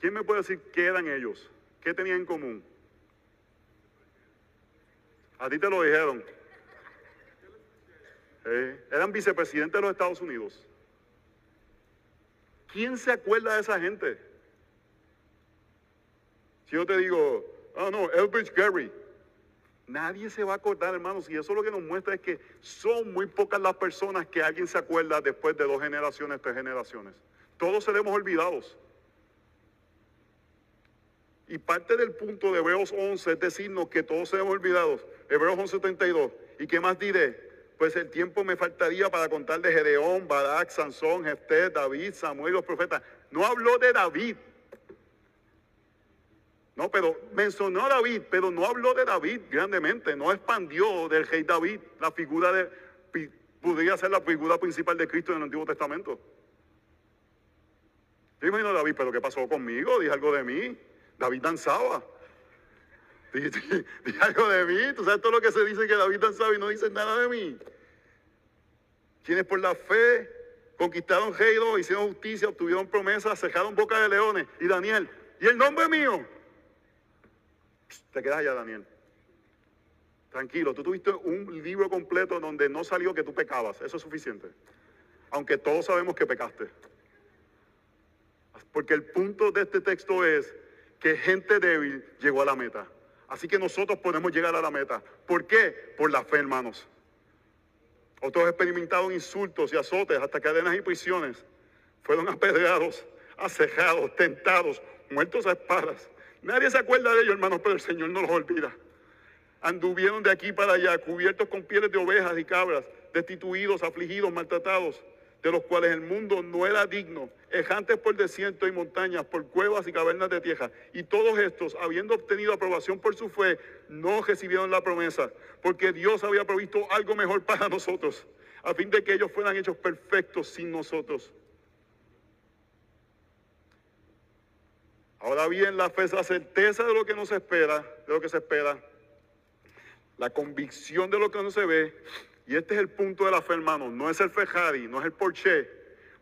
¿Quién me puede decir qué eran ellos? ¿Qué tenían en común? A ti te lo dijeron. Eh, eran vicepresidentes de los Estados Unidos. ¿Quién se acuerda de esa gente? Si yo te digo, ah, no, Elbridge Gary. Nadie se va a acordar, hermanos, y eso lo que nos muestra es que son muy pocas las personas que alguien se acuerda después de dos generaciones, tres generaciones. Todos seremos olvidados. Y parte del punto de Hebreos 11 es decirnos que todos seamos olvidados. Hebreos 11:32. ¿Y qué más diré? Pues el tiempo me faltaría para contar de Gedeón, Barak, Sansón, Jefté, David, Samuel, los profetas. No habló de David. No, pero mencionó a David, pero no habló de David grandemente. No expandió del rey David la figura de, podría ser la figura principal de Cristo en el Antiguo Testamento. Yo imagino a David, pero ¿qué pasó conmigo? Dije algo de mí. David danzaba. Dije, algo de mí. Tú sabes todo lo que se dice que David danzaba y no dice nada de mí. Quienes por la fe conquistaron Heido, hicieron justicia, obtuvieron promesas, cerraron boca de leones. Y Daniel, ¿y el nombre mío? Te quedas allá, Daniel. Tranquilo, tú tuviste un libro completo donde no salió que tú pecabas. Eso es suficiente. Aunque todos sabemos que pecaste. Porque el punto de este texto es que gente débil llegó a la meta. Así que nosotros podemos llegar a la meta. ¿Por qué? Por la fe, hermanos. Otros experimentaron insultos y azotes, hasta cadenas y prisiones. Fueron apedreados, acejados, tentados, muertos a espadas. Nadie se acuerda de ellos, hermanos, pero el Señor no los olvida. Anduvieron de aquí para allá, cubiertos con pieles de ovejas y cabras, destituidos, afligidos, maltratados de los cuales el mundo no era digno, errantes por desiertos y montañas, por cuevas y cavernas de tierra. Y todos estos, habiendo obtenido aprobación por su fe, no recibieron la promesa, porque Dios había provisto algo mejor para nosotros, a fin de que ellos fueran hechos perfectos sin nosotros. Ahora bien, la fe es la certeza de lo que no se espera, de lo que se espera, la convicción de lo que no se ve. Y este es el punto de la fe, hermano. No es el Ferrari, no es el Porsche,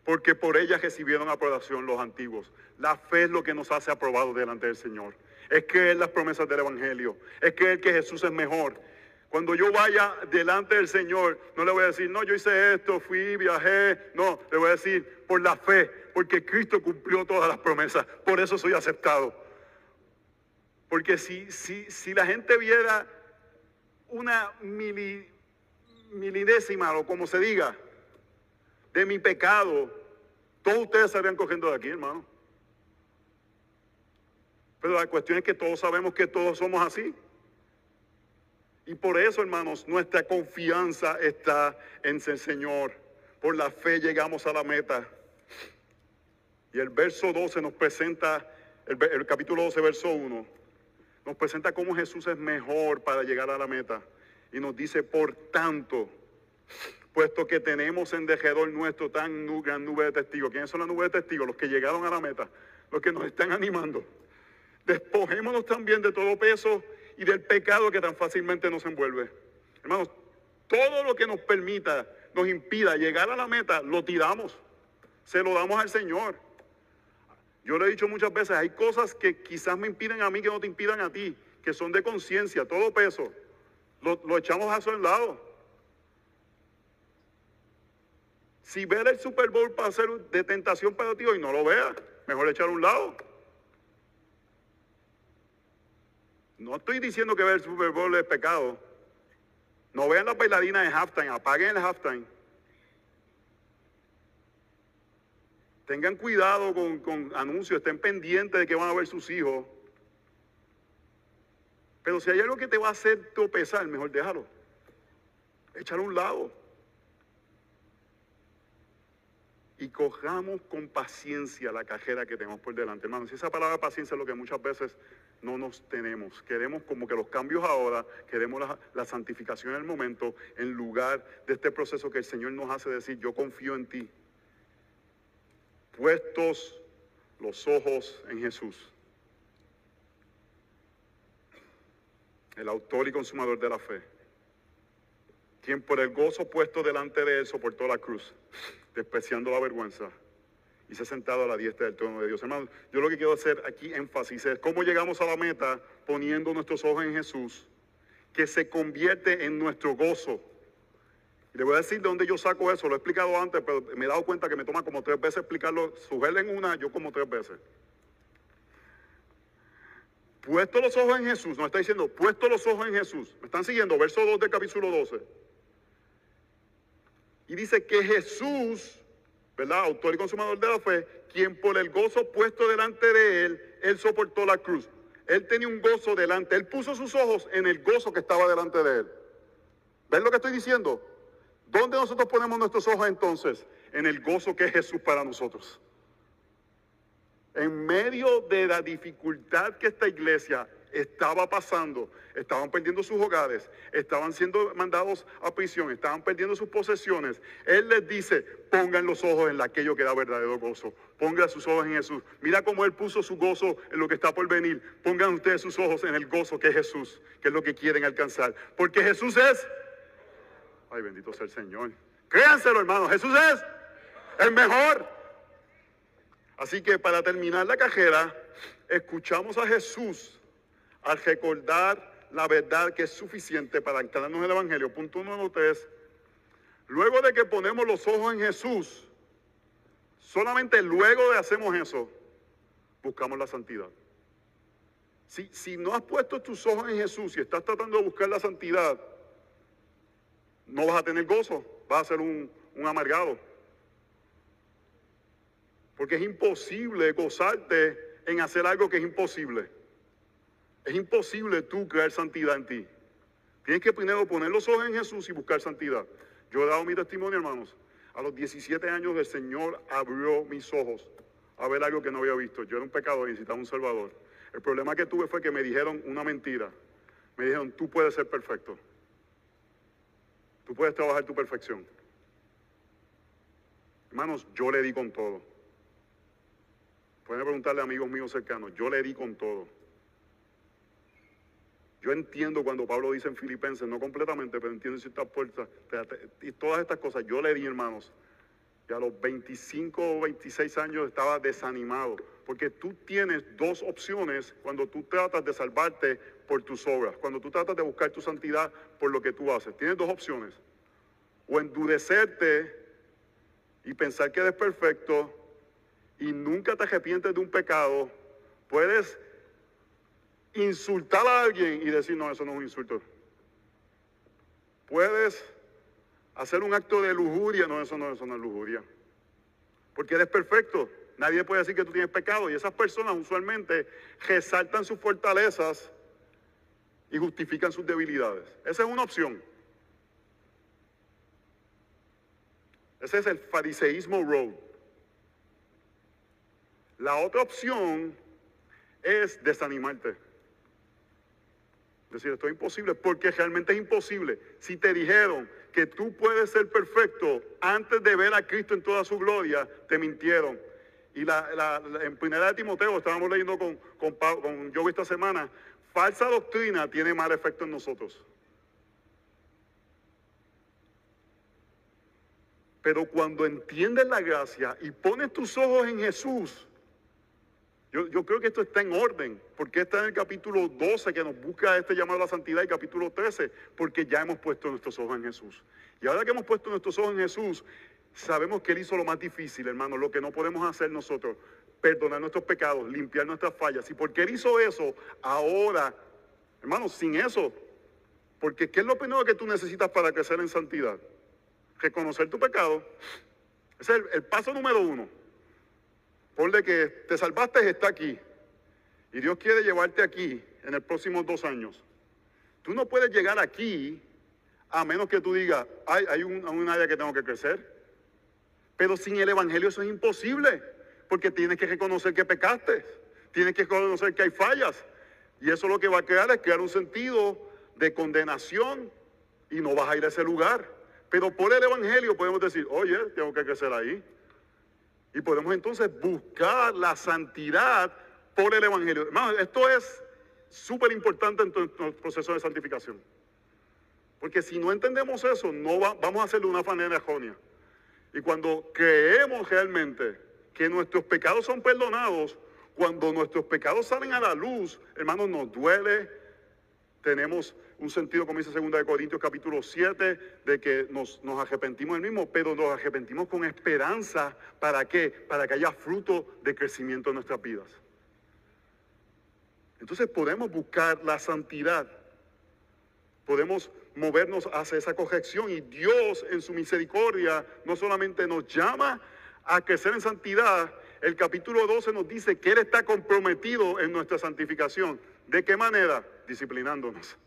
porque por ella recibieron aprobación los antiguos. La fe es lo que nos hace aprobados delante del Señor. Es es las promesas del Evangelio. Es es que Jesús es mejor. Cuando yo vaya delante del Señor, no le voy a decir, no, yo hice esto, fui, viajé. No, le voy a decir, por la fe, porque Cristo cumplió todas las promesas. Por eso soy aceptado. Porque si, si, si la gente viera una mili, milidécima, o como se diga, de mi pecado, todos ustedes estarían cogiendo de aquí, hermano. Pero la cuestión es que todos sabemos que todos somos así. Y por eso, hermanos, nuestra confianza está en el Señor. Por la fe llegamos a la meta. Y el verso 12 nos presenta, el, capítulo 12, verso 1, nos presenta cómo Jesús es mejor para llegar a la meta. Y nos dice, por tanto, puesto que tenemos en dejedor nuestro tan gran nube de testigos. ¿Quiénes son las nubes de testigos? Los que llegaron a la meta, los que nos están animando. Despojémonos también de todo peso y del pecado que tan fácilmente nos envuelve. Hermanos, todo lo que nos permita, nos impida llegar a la meta, lo tiramos. Se lo damos al Señor. Yo le he dicho muchas veces, hay cosas que quizás me impiden a mí que no te impidan a ti, que son de conciencia, todo peso. Lo, echamos a su lado. Si ver el Super Bowl para ser de tentación para ti hoy, no lo veas. Mejor echar a un lado. No estoy diciendo que ver el Super Bowl es pecado. No vean la bailarina de halftime, apaguen el halftime. Tengan cuidado con, anuncios, estén pendientes de que van a ver sus hijos. Pero si hay algo que te va a hacer tropezar, mejor déjalo. Échalo a un lado. Y cojamos con paciencia la cajera que tenemos por delante. Hermanos, esa palabra paciencia es lo que muchas veces no nos tenemos. Queremos como que los cambios ahora, queremos la, santificación en el momento, en lugar de este proceso que el Señor nos hace decir, yo confío en ti puestos los ojos en Jesús, el autor y consumador de la fe, quien por el gozo puesto delante de él soportó la cruz, despreciando la vergüenza y se ha sentado a la diestra del trono de Dios. Hermanos, yo lo que quiero hacer aquí énfasis es cómo llegamos a la meta poniendo nuestros ojos en Jesús, que se convierte en nuestro gozo le voy a decir de dónde yo saco eso, lo he explicado antes, pero me he dado cuenta que me toma como tres veces explicarlo. Sugerle en una, yo como tres veces. Puesto los ojos en Jesús, nos está diciendo, puesto los ojos en Jesús. ¿Me están siguiendo? Verso 2 del capítulo 12. Y dice que Jesús, ¿verdad? Autor y consumador de la fe, quien por el gozo puesto delante de él, él soportó la cruz. Él tenía un gozo delante, él puso sus ojos en el gozo que estaba delante de él. ¿Ven lo que estoy diciendo? ¿Dónde nosotros ponemos nuestros ojos entonces? En el gozo que es Jesús para nosotros. En medio de la dificultad que esta iglesia estaba pasando, estaban perdiendo sus hogares, estaban siendo mandados a prisión, estaban perdiendo sus posesiones. Él les dice, pongan los ojos en aquello que da verdadero gozo, pongan sus ojos en Jesús. Mira cómo Él puso su gozo en lo que está por venir. Pongan ustedes sus ojos en el gozo que es Jesús, que es lo que quieren alcanzar. Porque Jesús es Ay, bendito sea el Señor. Créanselo, hermano. Jesús es el mejor. Así que para terminar la cajera, escuchamos a Jesús al recordar la verdad que es suficiente para entrarnos en el Evangelio. Punto número tres. Luego de que ponemos los ojos en Jesús, solamente luego de hacemos eso, buscamos la santidad. Si, si no has puesto tus ojos en Jesús y estás tratando de buscar la santidad, no vas a tener gozo, vas a ser un, amargado. Porque es imposible gozarte en hacer algo que es imposible. Es imposible tú crear santidad en ti. Tienes que primero poner los ojos en Jesús y buscar santidad. Yo he dado mi testimonio, hermanos. A los 17 años el Señor abrió mis ojos a ver algo que no había visto. Yo era un pecador y necesitaba un Salvador. El problema que tuve fue que me dijeron una mentira. Me dijeron, tú puedes ser perfecto. Tú puedes trabajar tu perfección. Hermanos, yo le di con todo. Pueden preguntarle a amigos míos cercanos, yo le di con todo. Yo entiendo cuando Pablo dice en Filipenses, no completamente, pero entiendo ciertas puertas y todas estas cosas. Yo le di, hermanos, y a los 25 o 26 años estaba desanimado, porque tú tienes dos opciones cuando tú tratas de salvarte por tus obras, cuando tú tratas de buscar tu santidad por lo que tú haces. Tienes dos opciones, o endurecerte y pensar que eres perfecto y nunca te arrepientes de un pecado, puedes insultar a alguien y decir, no, eso no es un insulto. Puedes hacer un acto de lujuria, no, eso no, eso no es lujuria. Porque eres perfecto. Nadie puede decir que tú tienes pecado. Y esas personas usualmente resaltan sus fortalezas y justifican sus debilidades. Esa es una opción. Ese es el fariseísmo road. La otra opción es desanimarte decir, esto es imposible, porque realmente es imposible. Si te dijeron que tú puedes ser perfecto antes de ver a Cristo en toda su gloria, te mintieron. Y la, en primera de Timoteo, estábamos leyendo con, con, con yo esta semana, falsa doctrina tiene mal efecto en nosotros. Pero cuando entiendes la gracia y pones tus ojos en Jesús, yo, creo que esto está en orden, porque está en el capítulo 12 que nos busca este llamado a la santidad y capítulo 13, porque ya hemos puesto nuestros ojos en Jesús. Y ahora que hemos puesto nuestros ojos en Jesús, sabemos que Él hizo lo más difícil, hermano, lo que no podemos hacer nosotros, perdonar nuestros pecados, limpiar nuestras fallas. Y porque Él hizo eso, ahora, hermano, sin eso, porque ¿qué es lo primero que tú necesitas para crecer en santidad? Reconocer tu pecado. Ese es el paso número uno. Ponle que te salvaste está aquí. Y Dios quiere llevarte aquí en los próximos dos años. Tú no puedes llegar aquí a menos que tú digas, hay, hay un, área que tengo que crecer. Pero sin el Evangelio eso es imposible. Porque tienes que reconocer que pecaste. Tienes que reconocer que hay fallas. Y eso lo que va a crear es crear un sentido de condenación y no vas a ir a ese lugar. Pero por el Evangelio podemos decir, oye, tengo que crecer ahí. Y podemos entonces buscar la santidad por el Evangelio. Hermano, esto es súper importante en nuestro proceso de santificación. Porque si no entendemos eso, no vamos a hacerlo de una manera errónea. Y cuando creemos realmente que nuestros pecados son perdonados, cuando nuestros pecados salen a la luz, hermanos, nos duele, tenemos un sentido, como dice 2 de Corintios capítulo 7, de que nos, nos arrepentimos del mismo, pero nos arrepentimos con esperanza. ¿Para qué? Para que haya fruto de crecimiento en nuestras vidas. Entonces podemos buscar la santidad. Podemos movernos hacia esa corrección y Dios en su misericordia no solamente nos llama a crecer en santidad, el capítulo 12 nos dice que Él está comprometido en nuestra santificación. ¿De qué manera? Disciplinándonos.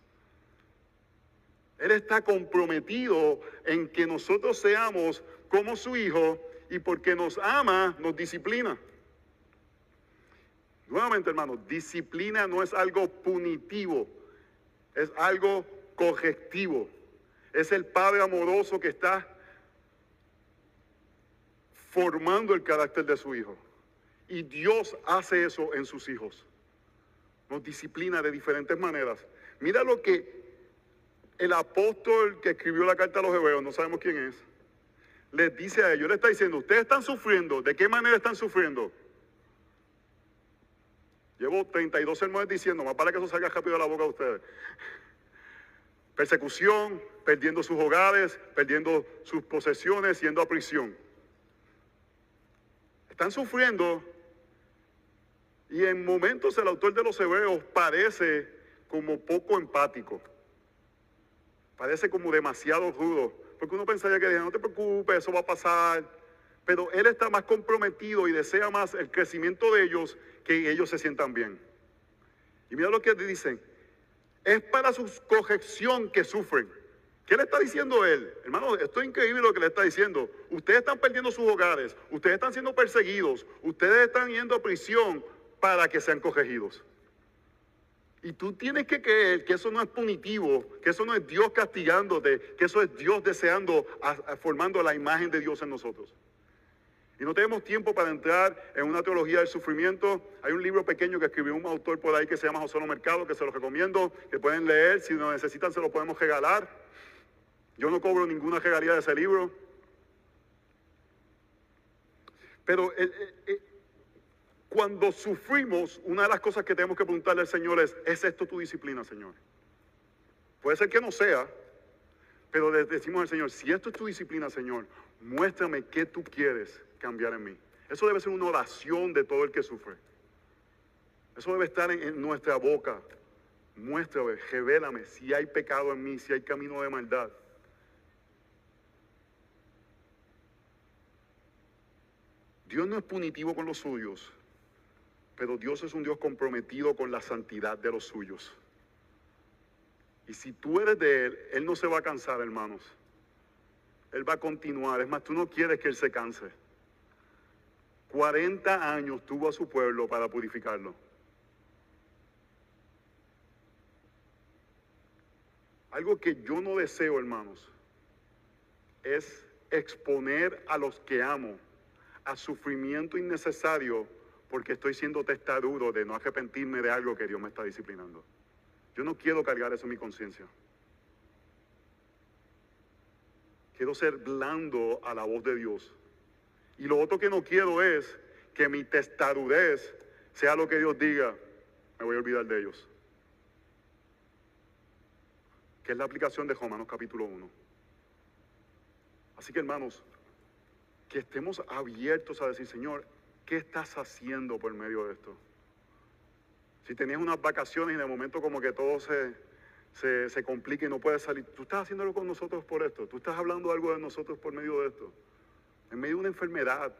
Él está comprometido en que nosotros seamos como su Hijo y porque nos ama, nos disciplina. Nuevamente, hermanos, disciplina no es algo punitivo, es algo correctivo. Es el Padre amoroso que está formando el carácter de su Hijo. Y Dios hace eso en sus hijos. Nos disciplina de diferentes maneras. Mira lo que el apóstol que escribió la carta a los hebreos, no sabemos quién es, les dice a ellos, le está diciendo, ustedes están sufriendo, ¿de qué manera están sufriendo? Llevo 32 sermones diciendo, más para que eso salga rápido de la boca de ustedes. Persecución, perdiendo sus hogares, perdiendo sus posesiones, yendo a prisión. Están sufriendo y en momentos el autor de los hebreos parece como poco empático. Parece como demasiado rudo. Porque uno pensaría que no te preocupes, eso va a pasar. Pero él está más comprometido y desea más el crecimiento de ellos que ellos se sientan bien. Y mira lo que dicen. Es para su corrección que sufren. ¿Qué le está diciendo él? Hermano, esto es increíble lo que le está diciendo. Ustedes están perdiendo sus hogares, ustedes están siendo perseguidos, ustedes están yendo a prisión para que sean corregidos. Y tú tienes que creer que eso no es punitivo, que eso no es Dios castigándote, que eso es Dios deseando, formando la imagen de Dios en nosotros. Y no tenemos tiempo para entrar en una teología del sufrimiento. Hay un libro pequeño que escribió un autor por ahí que se llama José Mercado, que se los recomiendo, que pueden leer. Si lo necesitan, se lo podemos regalar. Yo no cobro ninguna regalía de ese libro. Pero eh, eh, eh, cuando sufrimos, una de las cosas que tenemos que preguntarle al Señor es, ¿es esto tu disciplina, Señor? Puede ser que no sea, pero le decimos al Señor, si esto es tu disciplina, Señor, muéstrame qué tú quieres cambiar en mí. Eso debe ser una oración de todo el que sufre. Eso debe estar en, nuestra boca. Muéstrame, revélame si hay pecado en mí, si hay camino de maldad. Dios no es punitivo con los suyos, pero Dios es un Dios comprometido con la santidad de los suyos. Y si tú eres de Él, Él no se va a cansar, hermanos. Él va a continuar. Es más, tú no quieres que Él se canse. 40 años tuvo a su pueblo para purificarlo. Algo que yo no deseo, hermanos, es exponer a los que amo a sufrimiento innecesario porque estoy siendo testarudo de no arrepentirme de algo que Dios me está disciplinando. Yo no quiero cargar eso en mi conciencia. Quiero ser blando a la voz de Dios. Y lo otro que no quiero es que mi testarudez sea lo que Dios diga, me voy a olvidar de ellos. Que es la aplicación de Romanos capítulo 1. Así que hermanos, que estemos abiertos a decir, Señor, ¿qué estás haciendo por medio de esto? Si tenías unas vacaciones y de momento como que todo se, se, se complica y no puedes salir, tú estás haciéndolo con nosotros por esto, tú estás hablando algo de nosotros por medio de esto, en medio de una enfermedad,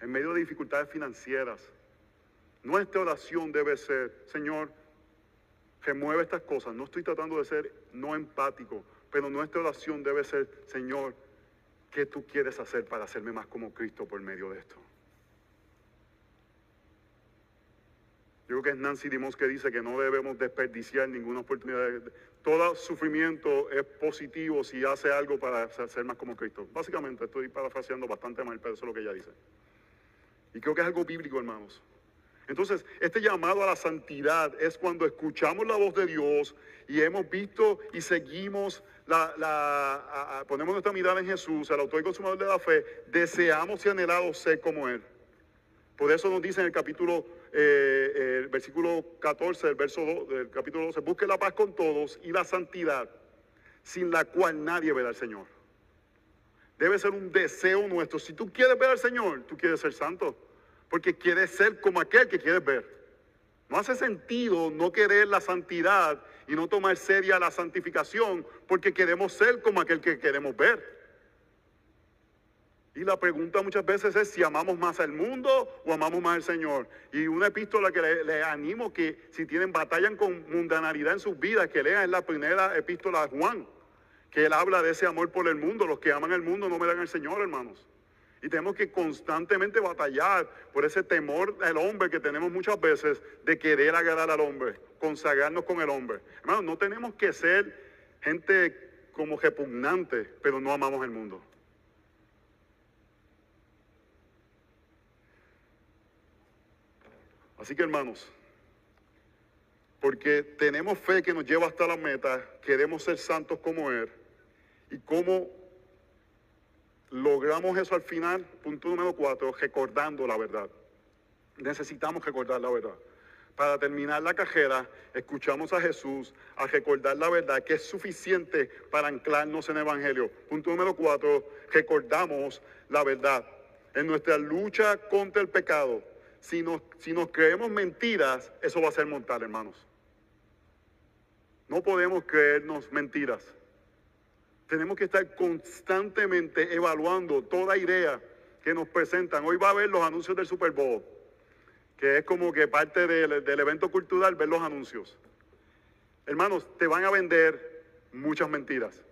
en medio de dificultades financieras. Nuestra oración debe ser, Señor, remueve estas cosas. No estoy tratando de ser no empático, pero nuestra oración debe ser, Señor, ¿Qué tú quieres hacer para hacerme más como Cristo por medio de esto? Yo creo que es Nancy Dimos que dice que no debemos desperdiciar ninguna oportunidad. Todo sufrimiento es positivo si hace algo para ser más como Cristo. Básicamente, estoy parafraseando bastante mal, pero eso es lo que ella dice. Y creo que es algo bíblico, hermanos. Entonces, este llamado a la santidad es cuando escuchamos la voz de Dios y hemos visto y seguimos, la, ponemos nuestra mirada en Jesús, el autor y consumador de la fe, deseamos y anhelamos ser como Él. Por eso nos dice en el capítulo, eh, el versículo 14 del verso 2, del capítulo 12, busque la paz con todos y la santidad, sin la cual nadie verá al Señor. Debe ser un deseo nuestro. Si tú quieres ver al Señor, tú quieres ser santo porque quieres ser como aquel que quieres ver. No hace sentido no querer la santidad y no tomar seria la santificación porque queremos ser como aquel que queremos ver. Y la pregunta muchas veces es si amamos más al mundo o amamos más al Señor. Y una epístola que le, animo que si tienen batallan con mundanalidad en sus vidas, que lean es la primera epístola de Juan, que él habla de ese amor por el mundo. Los que aman al mundo no me dan al Señor, hermanos. Y tenemos que constantemente batallar por ese temor del hombre que tenemos muchas veces de querer agradar al hombre, consagrarnos con el hombre. Hermanos, no tenemos que ser gente como repugnante, pero no amamos el mundo. Así que hermanos, porque tenemos fe que nos lleva hasta la meta, queremos ser santos como Él, y como logramos eso al final, punto número cuatro, recordando la verdad. Necesitamos recordar la verdad. Para terminar la cajera, escuchamos a Jesús a recordar la verdad, que es suficiente para anclarnos en el Evangelio. Punto número cuatro, recordamos la verdad. En nuestra lucha contra el pecado, si nos, creemos mentiras, eso va a ser mortal, hermanos. No podemos creernos mentiras. Tenemos que estar constantemente evaluando toda idea que nos presentan. Hoy va a ver los anuncios del Super Bowl, que es como que parte del, del evento cultural ver los anuncios. Hermanos, te van a vender muchas mentiras.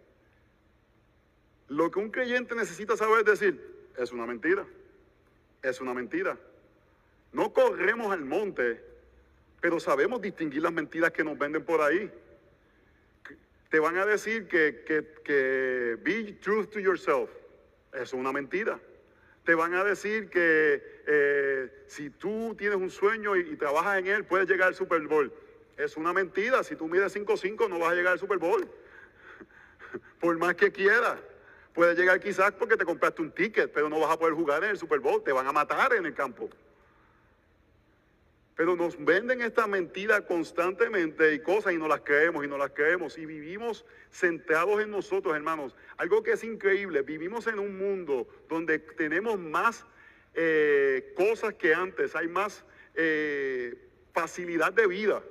Lo que un creyente necesita saber es decir, es una mentira, es una mentira. No corremos al monte, pero sabemos distinguir las mentiras que nos venden por ahí. Te van a decir que, que, que be truth to yourself. Es una mentira. Te van a decir que eh, si tú tienes un sueño y, y, trabajas en él, puedes llegar al Super Bowl. Es una mentira. Si tú mides 5'5, no vas a llegar al Super Bowl. Por más que quieras. Puedes llegar quizás porque te compraste un ticket, pero no vas a poder jugar en el Super Bowl. Te van a matar en el campo. Pero nos venden esta mentira constantemente y cosas y no las creemos y no las creemos. Y vivimos centrados en nosotros, hermanos. Algo que es increíble, vivimos en un mundo donde tenemos más eh, cosas que antes, hay más eh, facilidad de vida.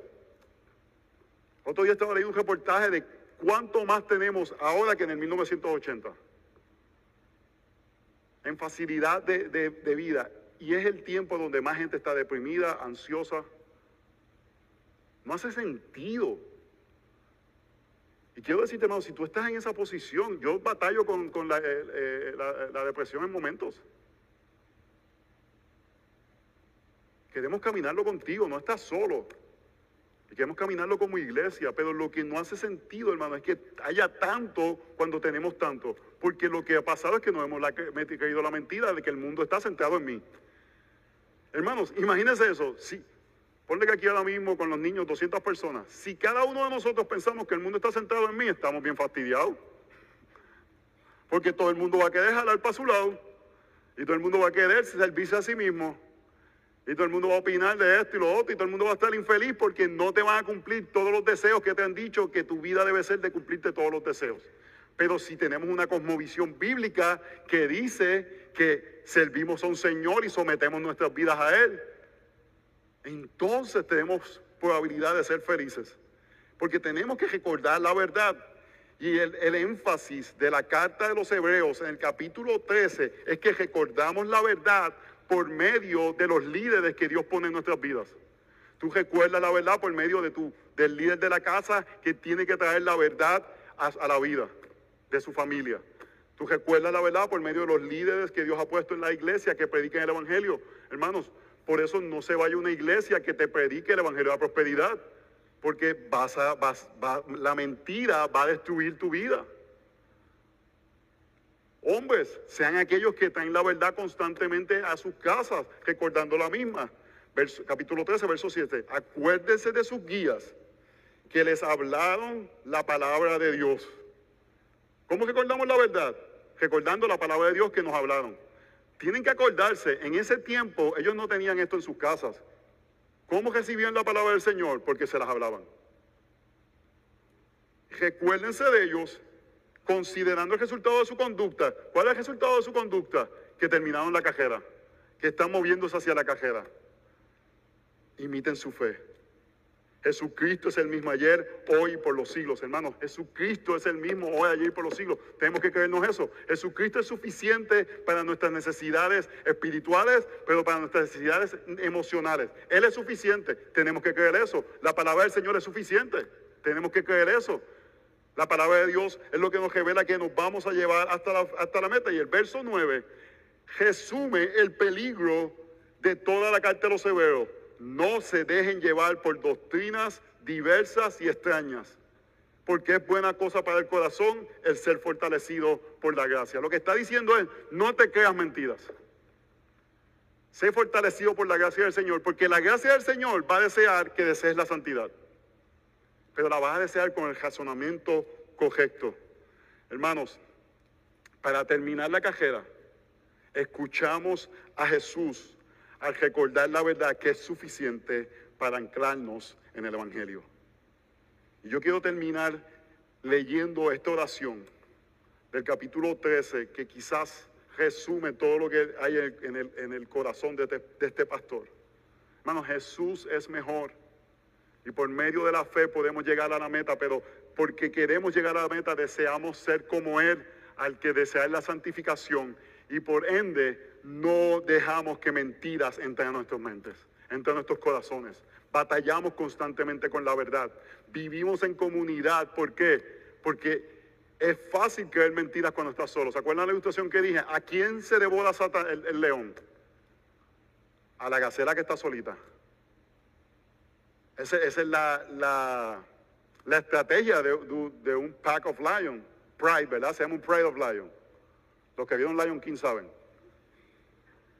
Otro día estaba leyendo un reportaje de cuánto más tenemos ahora que en el 1980. En facilidad de, de, de vida. Y es el tiempo donde más gente está deprimida, ansiosa. No hace sentido. Y quiero decirte, hermano, si tú estás en esa posición, yo batallo con, con la, eh, la, la depresión en momentos. Queremos caminarlo contigo, no estás solo. Y queremos caminarlo como iglesia, pero lo que no hace sentido, hermano, es que haya tanto cuando tenemos tanto. Porque lo que ha pasado es que nos hemos la, creído la mentira de que el mundo está centrado en mí. Hermanos, imagínense eso. Si, ponle que aquí ahora mismo con los niños 200 personas. Si cada uno de nosotros pensamos que el mundo está centrado en mí, estamos bien fastidiados. Porque todo el mundo va a querer jalar para su lado. Y todo el mundo va a querer servirse a sí mismo. Y todo el mundo va a opinar de esto y lo otro. Y todo el mundo va a estar infeliz porque no te van a cumplir todos los deseos que te han dicho que tu vida debe ser de cumplirte todos los deseos. Pero si tenemos una cosmovisión bíblica que dice que servimos a un Señor y sometemos nuestras vidas a Él, entonces tenemos probabilidad de ser felices. Porque tenemos que recordar la verdad. Y el, énfasis de la carta de los Hebreos en el capítulo 13 es que recordamos la verdad por medio de los líderes que Dios pone en nuestras vidas. Tú recuerdas la verdad por medio de tu, del líder de la casa que tiene que traer la verdad a la vida de su familia. Tú recuerdas la verdad por medio de los líderes que Dios ha puesto en la iglesia que prediquen el Evangelio. Hermanos, por eso no se vaya a una iglesia que te predique el Evangelio de la prosperidad. Porque vas a, la mentira va a destruir tu vida. Hombres, sean aquellos que traen la verdad constantemente a sus casas, recordando la misma. Verso, capítulo 13, verso 7. Acuérdense de sus guías que les hablaron la palabra de Dios. ¿Cómo recordamos la verdad? Recordando la palabra de Dios que nos hablaron. Tienen que acordarse, en ese tiempo ellos no tenían esto en sus casas. ¿Cómo recibían la palabra del Señor? Porque se las hablaban. Recuérdense de ellos considerando el resultado de su conducta. ¿Cuál es el resultado de su conducta? Que terminaron la cajera, que están moviéndose hacia la cajera. Imiten su fe. Jesucristo es el mismo ayer, hoy y por los siglos, hermanos. Jesucristo es el mismo hoy, ayer y por los siglos. Tenemos que creernos eso. Jesucristo es suficiente para nuestras necesidades espirituales, pero para nuestras necesidades emocionales. Él es suficiente. Tenemos que creer eso. La palabra del Señor es suficiente. Tenemos que creer eso. La palabra de Dios es lo que nos revela que nos vamos a llevar hasta la, hasta la meta. Y el verso 9 resume el peligro de toda la carta de los hebreos no se dejen llevar por doctrinas diversas y extrañas, porque es buena cosa para el corazón el ser fortalecido por la gracia. Lo que está diciendo es, no te creas mentiras. Sé fortalecido por la gracia del Señor, porque la gracia del Señor va a desear que desees la santidad, pero la vas a desear con el razonamiento correcto. Hermanos, para terminar la cajera, escuchamos a Jesús al recordar la verdad que es suficiente para anclarnos en el Evangelio. Y yo quiero terminar leyendo esta oración del capítulo 13 que quizás resume todo lo que hay en el, corazón de este, de este pastor. Hermano, Jesús es mejor. Y por medio de la fe podemos llegar a la meta, pero porque queremos llegar a la meta deseamos ser como Él, al que desea la santificación. Y por ende no dejamos que mentiras entren a nuestras mentes, entren a nuestros corazones. Batallamos constantemente con la verdad. Vivimos en comunidad. ¿Por qué? Porque Es fácil creer mentiras cuando estás solo. ¿Se acuerdan la ilustración que dije? ¿A quién se devora el, el león? A la gacela que está solita. Esa es la, estrategia de, de- un pack of lion. Pride, ¿verdad? Se llama un pride of lion. Los que vieron Lion King saben.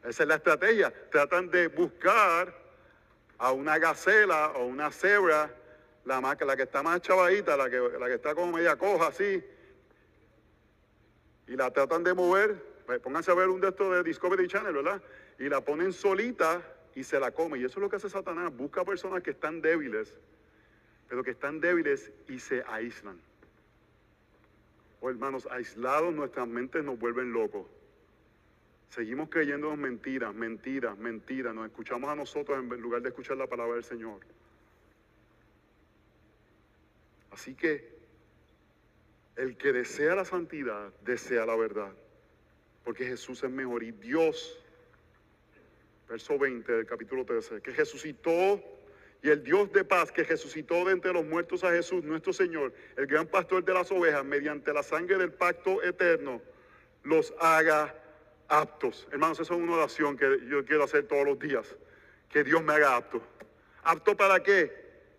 Esa es la estrategia. Tratan de buscar a una gacela o una cebra, la, más, la que está más chavadita, la que, la que está como media coja así, y la tratan de mover. Pues pónganse a ver un de estos de Discovery Channel, ¿verdad? Y la ponen solita y se la come. Y eso es lo que hace Satanás. Busca personas que están débiles, pero que están débiles y se aíslan. Oh, hermanos, aislados nuestras mentes nos vuelven locos. Seguimos creyéndonos mentiras, mentiras, mentiras. Nos escuchamos a nosotros en lugar de escuchar la palabra del Señor. Así que el que desea la santidad, desea la verdad. Porque Jesús es mejor. Y Dios, verso 20 del capítulo 13, que resucitó y el Dios de paz que resucitó de entre los muertos a Jesús, nuestro Señor, el gran pastor de las ovejas, mediante la sangre del pacto eterno, los haga aptos. Hermanos, esa es una oración que yo quiero hacer todos los días. Que Dios me haga apto. ¿Apto para qué?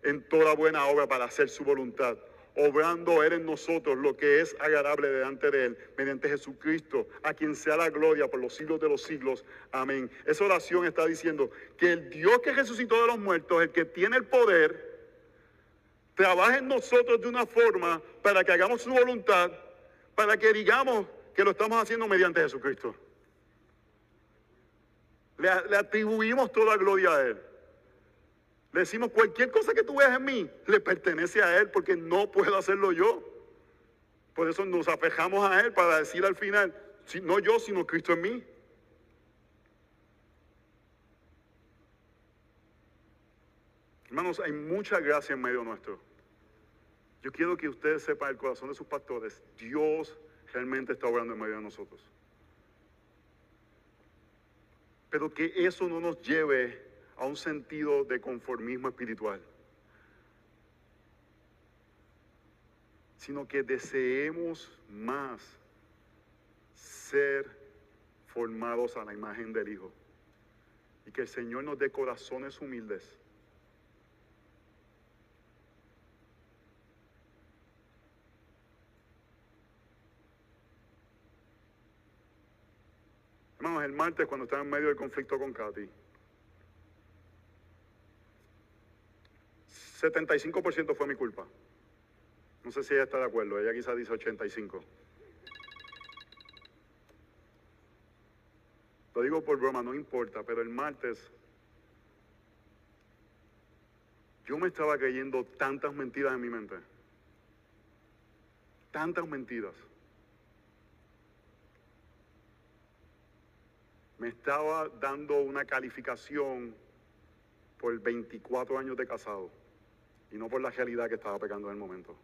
En toda buena obra para hacer su voluntad. Obrando Él en nosotros lo que es agradable delante de Él, mediante Jesucristo, a quien sea la gloria por los siglos de los siglos. Amén. Esa oración está diciendo que el Dios que resucitó de los muertos, el que tiene el poder, trabaja en nosotros de una forma para que hagamos su voluntad, para que digamos que lo estamos haciendo mediante Jesucristo. Le, atribuimos toda gloria a Él. Le decimos, cualquier cosa que tú veas en mí, le pertenece a Él porque no puedo hacerlo yo. Por eso nos afejamos a Él para decir al final, no yo, sino Cristo en mí. Hermanos, hay mucha gracia en medio nuestro. Yo quiero que ustedes sepan el corazón de sus pastores. Dios realmente está obrando en medio de nosotros. Pero que eso no nos lleve a un sentido de conformismo espiritual. Sino que deseemos más ser formados a la imagen del Hijo. Y que el Señor nos dé corazones humildes. Hermanos, el martes cuando estaba en medio del conflicto con Katy, 75% fue mi culpa. No sé si ella está de acuerdo, ella quizás dice 85. Lo digo por broma, no importa, pero el martes yo me estaba creyendo tantas mentiras en mi mente. Tantas mentiras. Me estaba dando una calificación por 24 años de casado y no por la realidad que estaba pecando en el momento.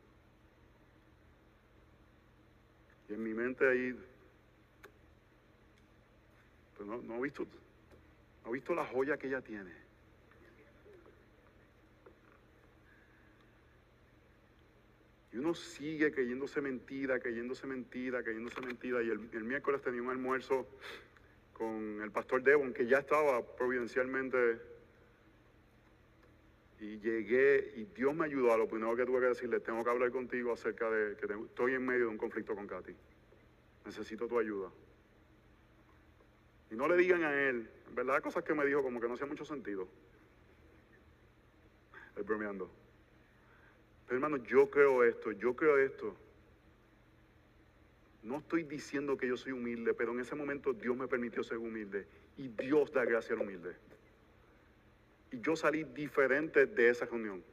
Y en mi mente ahí, pues no, no he visto, no he visto la joya que ella tiene. Y uno sigue creyéndose mentira, creyéndose mentira, creyéndose mentira. Y el, el miércoles tenía un almuerzo con el pastor Devon, que ya estaba providencialmente. Y llegué y Dios me ayudó. A lo primero que tuve que decirle, tengo que hablar contigo acerca de que estoy en medio de un conflicto con Katy. Necesito tu ayuda. Y no le digan a él, en verdad, cosas que me dijo como que no hacía mucho sentido. Él bromeando. Pero hermano, yo creo esto, yo creo esto. No estoy diciendo que yo soy humilde, pero en ese momento Dios me permitió ser humilde. Y Dios da gracia al humilde. Y yo salí diferente de esa reunión.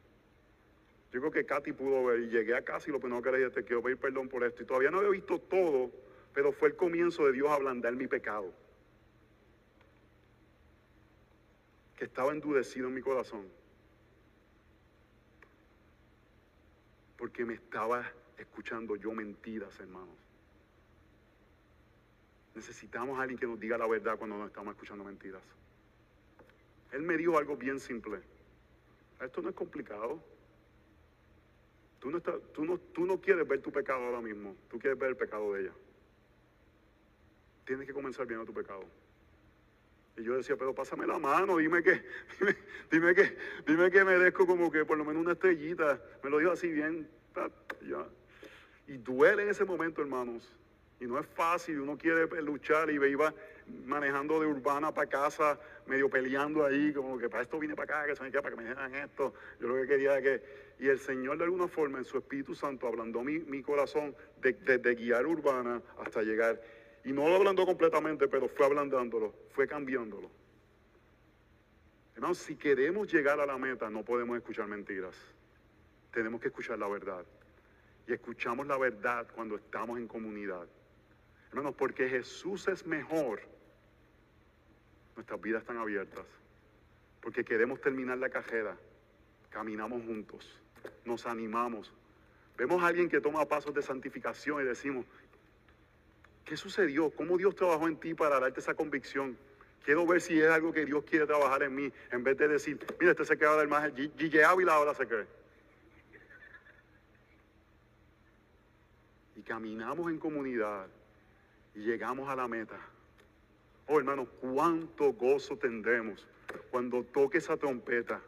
Yo creo que Katy pudo ver llegué a casa y lo primero que le dije, te quiero pedir perdón por esto. Y todavía no había visto todo, pero fue el comienzo de Dios ablandar mi pecado. Que estaba endurecido en mi corazón. Porque me estaba escuchando yo mentiras, hermanos. Necesitamos a alguien que nos diga la verdad cuando nos estamos escuchando mentiras. Él me dijo algo bien simple. Esto no es complicado. Tú no, estás, tú, no, tú no quieres ver tu pecado ahora mismo, tú quieres ver el pecado de ella. Tienes que comenzar viendo tu pecado. Y yo decía, pero pásame la mano, dime que, dime, dime que, dime que merezco como que por lo menos una estrellita. Me lo dijo así bien. Y duele en ese momento, hermanos. Y no es fácil, uno quiere luchar y iba manejando de urbana para casa, medio peleando ahí, como que para esto vine para acá, que se me queda para que me dijeran esto. Yo lo que quería que. Y el Señor, de alguna forma, en su Espíritu Santo, ablandó mi, mi corazón desde de, de guiar urbana hasta llegar. Y no lo ablandó completamente, pero fue ablandándolo, fue cambiándolo. Hermanos, si queremos llegar a la meta, no podemos escuchar mentiras. Tenemos que escuchar la verdad. Y escuchamos la verdad cuando estamos en comunidad. Hermanos, porque Jesús es mejor, nuestras vidas están abiertas. Porque queremos terminar la carrera. Caminamos juntos, nos animamos. Vemos a alguien que toma pasos de santificación y decimos, ¿qué sucedió? ¿Cómo Dios trabajó en ti para darte esa convicción? Quiero ver si es algo que Dios quiere trabajar en mí, en vez de decir, mira, este se queda del más, Gille Ávila ahora se cree. Y caminamos en comunidad y llegamos a la meta. Oh, hermano, cuánto gozo tendremos cuando toque esa trompeta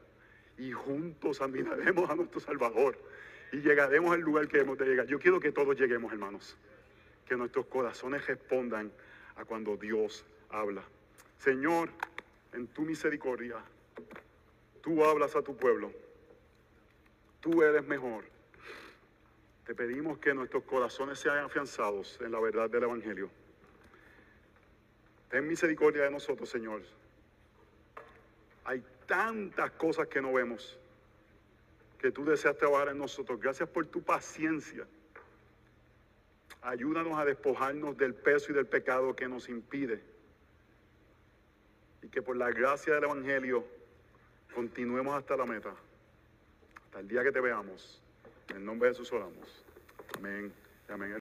y juntos admiraremos a nuestro Salvador y llegaremos al lugar que hemos de llegar. Yo quiero que todos lleguemos, hermanos, que nuestros corazones respondan a cuando Dios habla. Señor, en tu misericordia, tú hablas a tu pueblo. Tú eres mejor. Te pedimos que nuestros corazones sean afianzados en la verdad del Evangelio. Ten misericordia de nosotros, Señor. Hay tantas cosas que no vemos que tú deseas trabajar en nosotros. Gracias por tu paciencia. Ayúdanos a despojarnos del peso y del pecado que nos impide. Y que por la gracia del Evangelio continuemos hasta la meta. Hasta el día que te veamos. En nombre de Jesús oramos. Amén. Amén.